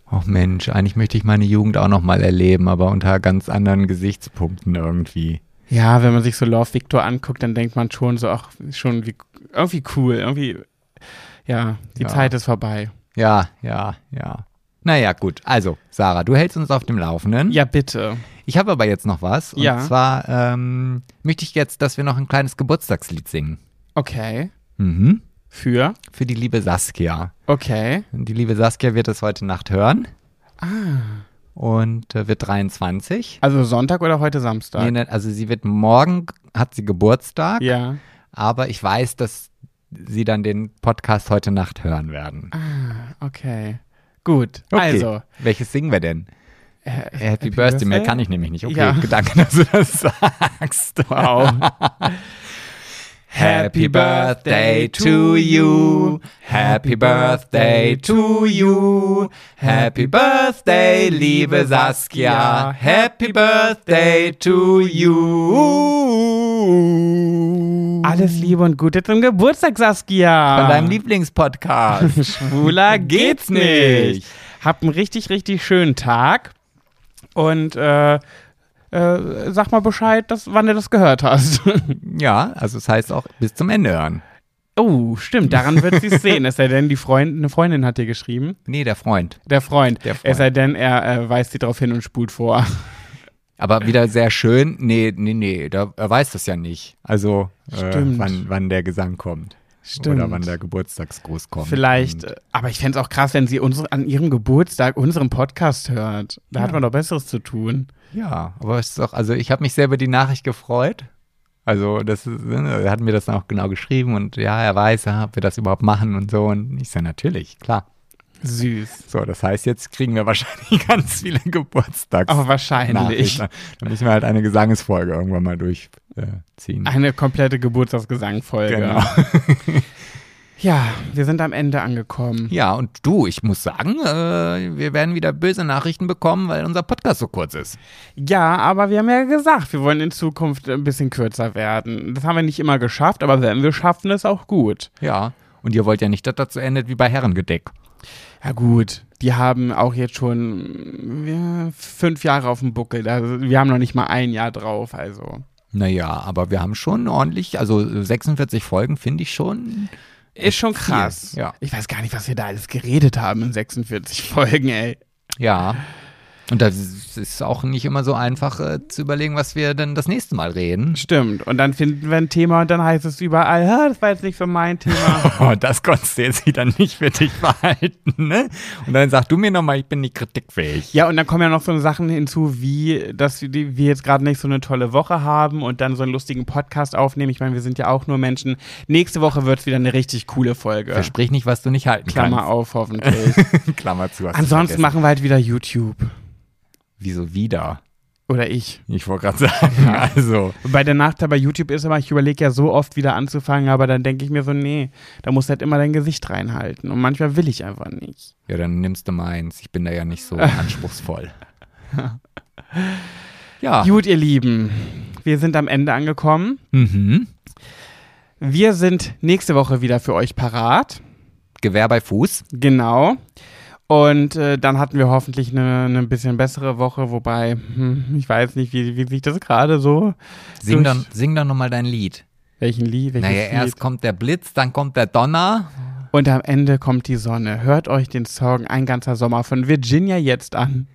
Ach Mensch, eigentlich möchte ich meine Jugend auch noch mal erleben, aber unter ganz anderen Gesichtspunkten irgendwie. Ja, wenn man sich so Love Victor anguckt, dann denkt man schon so, ach, schon wie, irgendwie cool, irgendwie, ja, die Ja. Zeit ist vorbei. Ja, ja, ja. Naja, gut. Also, Sarah, du hältst uns auf dem Laufenden. Ja, bitte. Ich habe aber jetzt noch was. Und Ja. zwar ähm, möchte ich jetzt, dass wir noch ein kleines Geburtstagslied singen. Okay. Mhm. Für? Für die liebe Saskia. Okay. Die liebe Saskia wird es heute Nacht hören. Ah. Und äh, wird 23. Also Sonntag oder heute Samstag? Nee, ne, also sie wird morgen, hat sie Geburtstag. Ja. Aber ich weiß, dass sie dann den Podcast heute Nacht hören werden. Ah, okay. Gut. Okay. Also. Welches singen wir denn? Äh, Happy, Birthday, mehr kann ich nämlich nicht. Okay, Ja. danke, dass du das sagst. Wow. Happy birthday to you. Happy birthday to you. Happy birthday, liebe Saskia. Happy birthday to you. Alles Liebe und Gute zum Geburtstag, Saskia. Von deinem Lieblingspodcast. Schwuler geht's nicht. Hab einen richtig, richtig schönen Tag. Und äh, äh, sag mal Bescheid, dass, wann du das gehört hast. ja, also es heißt auch bis zum Ende hören. oh, stimmt, daran wird sie es sehen. Es sei denn, die Freund, eine Freundin hat dir geschrieben. Nee, der Freund. Der Freund. Der Freund. Es sei denn, er äh, weist sie darauf hin und spult vor. Aber wieder sehr schön. Nee, nee, nee, da, er weiß das ja nicht. Also, äh, Stimmt. wann, wann der Gesang kommt. Stimmt. Oder wann der Geburtstagsgruß kommt. Vielleicht, äh, aber ich fände es auch krass, wenn sie unsere, an ihrem Geburtstag unseren Podcast hört. Da hat Ja. man doch Besseres zu tun. ja, aber es ist doch, also ich habe mich sehr über die Nachricht gefreut. Also, das ist, ne, er hat mir das dann auch genau geschrieben und ja, er weiß, ja, ob wir das überhaupt machen und so. Und ich sage, natürlich, klar. Süß. So, das heißt, jetzt kriegen wir wahrscheinlich ganz viele Geburtstags. Aber wahrscheinlich. Nachrichten. Da müssen wir halt eine Gesangsfolge irgendwann mal durchziehen. Eine komplette Geburtstagsgesangfolge. Genau. Ja, wir sind am Ende angekommen. Ja, und du, ich muss sagen, äh, wir werden wieder böse Nachrichten bekommen, weil unser Podcast so kurz ist. Ja, aber wir haben ja gesagt, wir wollen in Zukunft ein bisschen kürzer werden. Das haben wir nicht immer geschafft, aber wenn wir schaffen, ist auch gut. Ja. Und ihr wollt ja nicht, dass das so endet wie bei Herrengedeck. Ja gut, die haben auch jetzt schon ja, fünf Jahre auf dem Buckel. Also, wir haben noch nicht mal ein Jahr drauf, also. Naja, aber wir haben schon ordentlich, also 46 Folgen finde ich schon. Ist schon krass. Ja. Ich weiß gar nicht, was wir da alles geredet haben in 46 Folgen, ey. Ja. Und das ist auch nicht immer so einfach äh, zu überlegen, was wir dann das nächste Mal reden. Stimmt. Und dann finden wir ein Thema und dann heißt es überall, "Ha, das war jetzt nicht für mein Thema. Oh, das konntest du jetzt wieder nicht für dich behalten, ne? Und dann sag du mir nochmal, ich bin nicht kritikfähig. ja, und dann kommen ja noch so Sachen hinzu, wie, dass wir, jetzt gerade nicht so eine tolle Woche haben und dann so einen lustigen Podcast aufnehmen. Ich meine, wir sind ja auch nur Menschen. Nächste Woche wird es wieder eine richtig coole Folge. Versprich nicht, was du nicht halten Klammer auf, hoffentlich. kannst. Klammer zu. Ansonsten machen wir halt wieder YouTube. Wieso wieder? Oder ich. Ich wollte gerade sagen, also. Bei der Nachteil bei YouTube ist aber, ich überlege ja so oft wieder anzufangen, aber dann denke ich mir so, nee, da musst du halt immer dein Gesicht reinhalten. Und manchmal will ich einfach nicht. Ja, dann nimmst du meins. Ich bin da ja nicht so anspruchsvoll. ja. Gut, ihr Lieben, wir sind am Ende angekommen. Mhm. Wir sind nächste Woche wieder für euch parat. Gewehr bei Fuß. Genau. Und äh, dann hatten wir hoffentlich eine, eine bisschen bessere Woche, wobei, hm, ich weiß nicht, wie, wie sich das gerade so. Sing durch- dann, sing dann nochmal dein Lied. Welchen Lied? Welches Naja, Lied? erst kommt der Blitz, dann kommt der Donner. Und am Ende kommt die Sonne. Hört euch den Song Ein ganzer Sommer von Virginia jetzt an.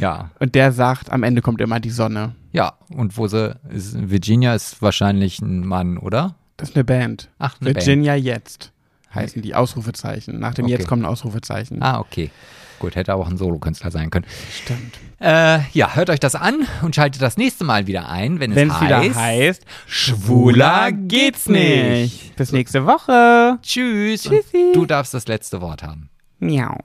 Ja. Und der sagt, am Ende kommt immer die Sonne. Ja, und wo sie, ist, Virginia ist wahrscheinlich ein Mann, oder? Das ist eine Band. Ach, eine Virginia jetzt heißen die Ausrufezeichen. Nach dem Okay. Jetzt kommt ein Ausrufezeichen. Ah, okay. Gut, hätte auch ein Solokünstler sein können. Stimmt. Äh, ja, hört euch das an und schaltet das nächste Mal wieder ein, wenn es Wenn es wieder heißt. heißt, schwuler geht's nicht. Bis nächste Woche. Tschüss. Tschüssi. Und du darfst das letzte Wort haben. Miau.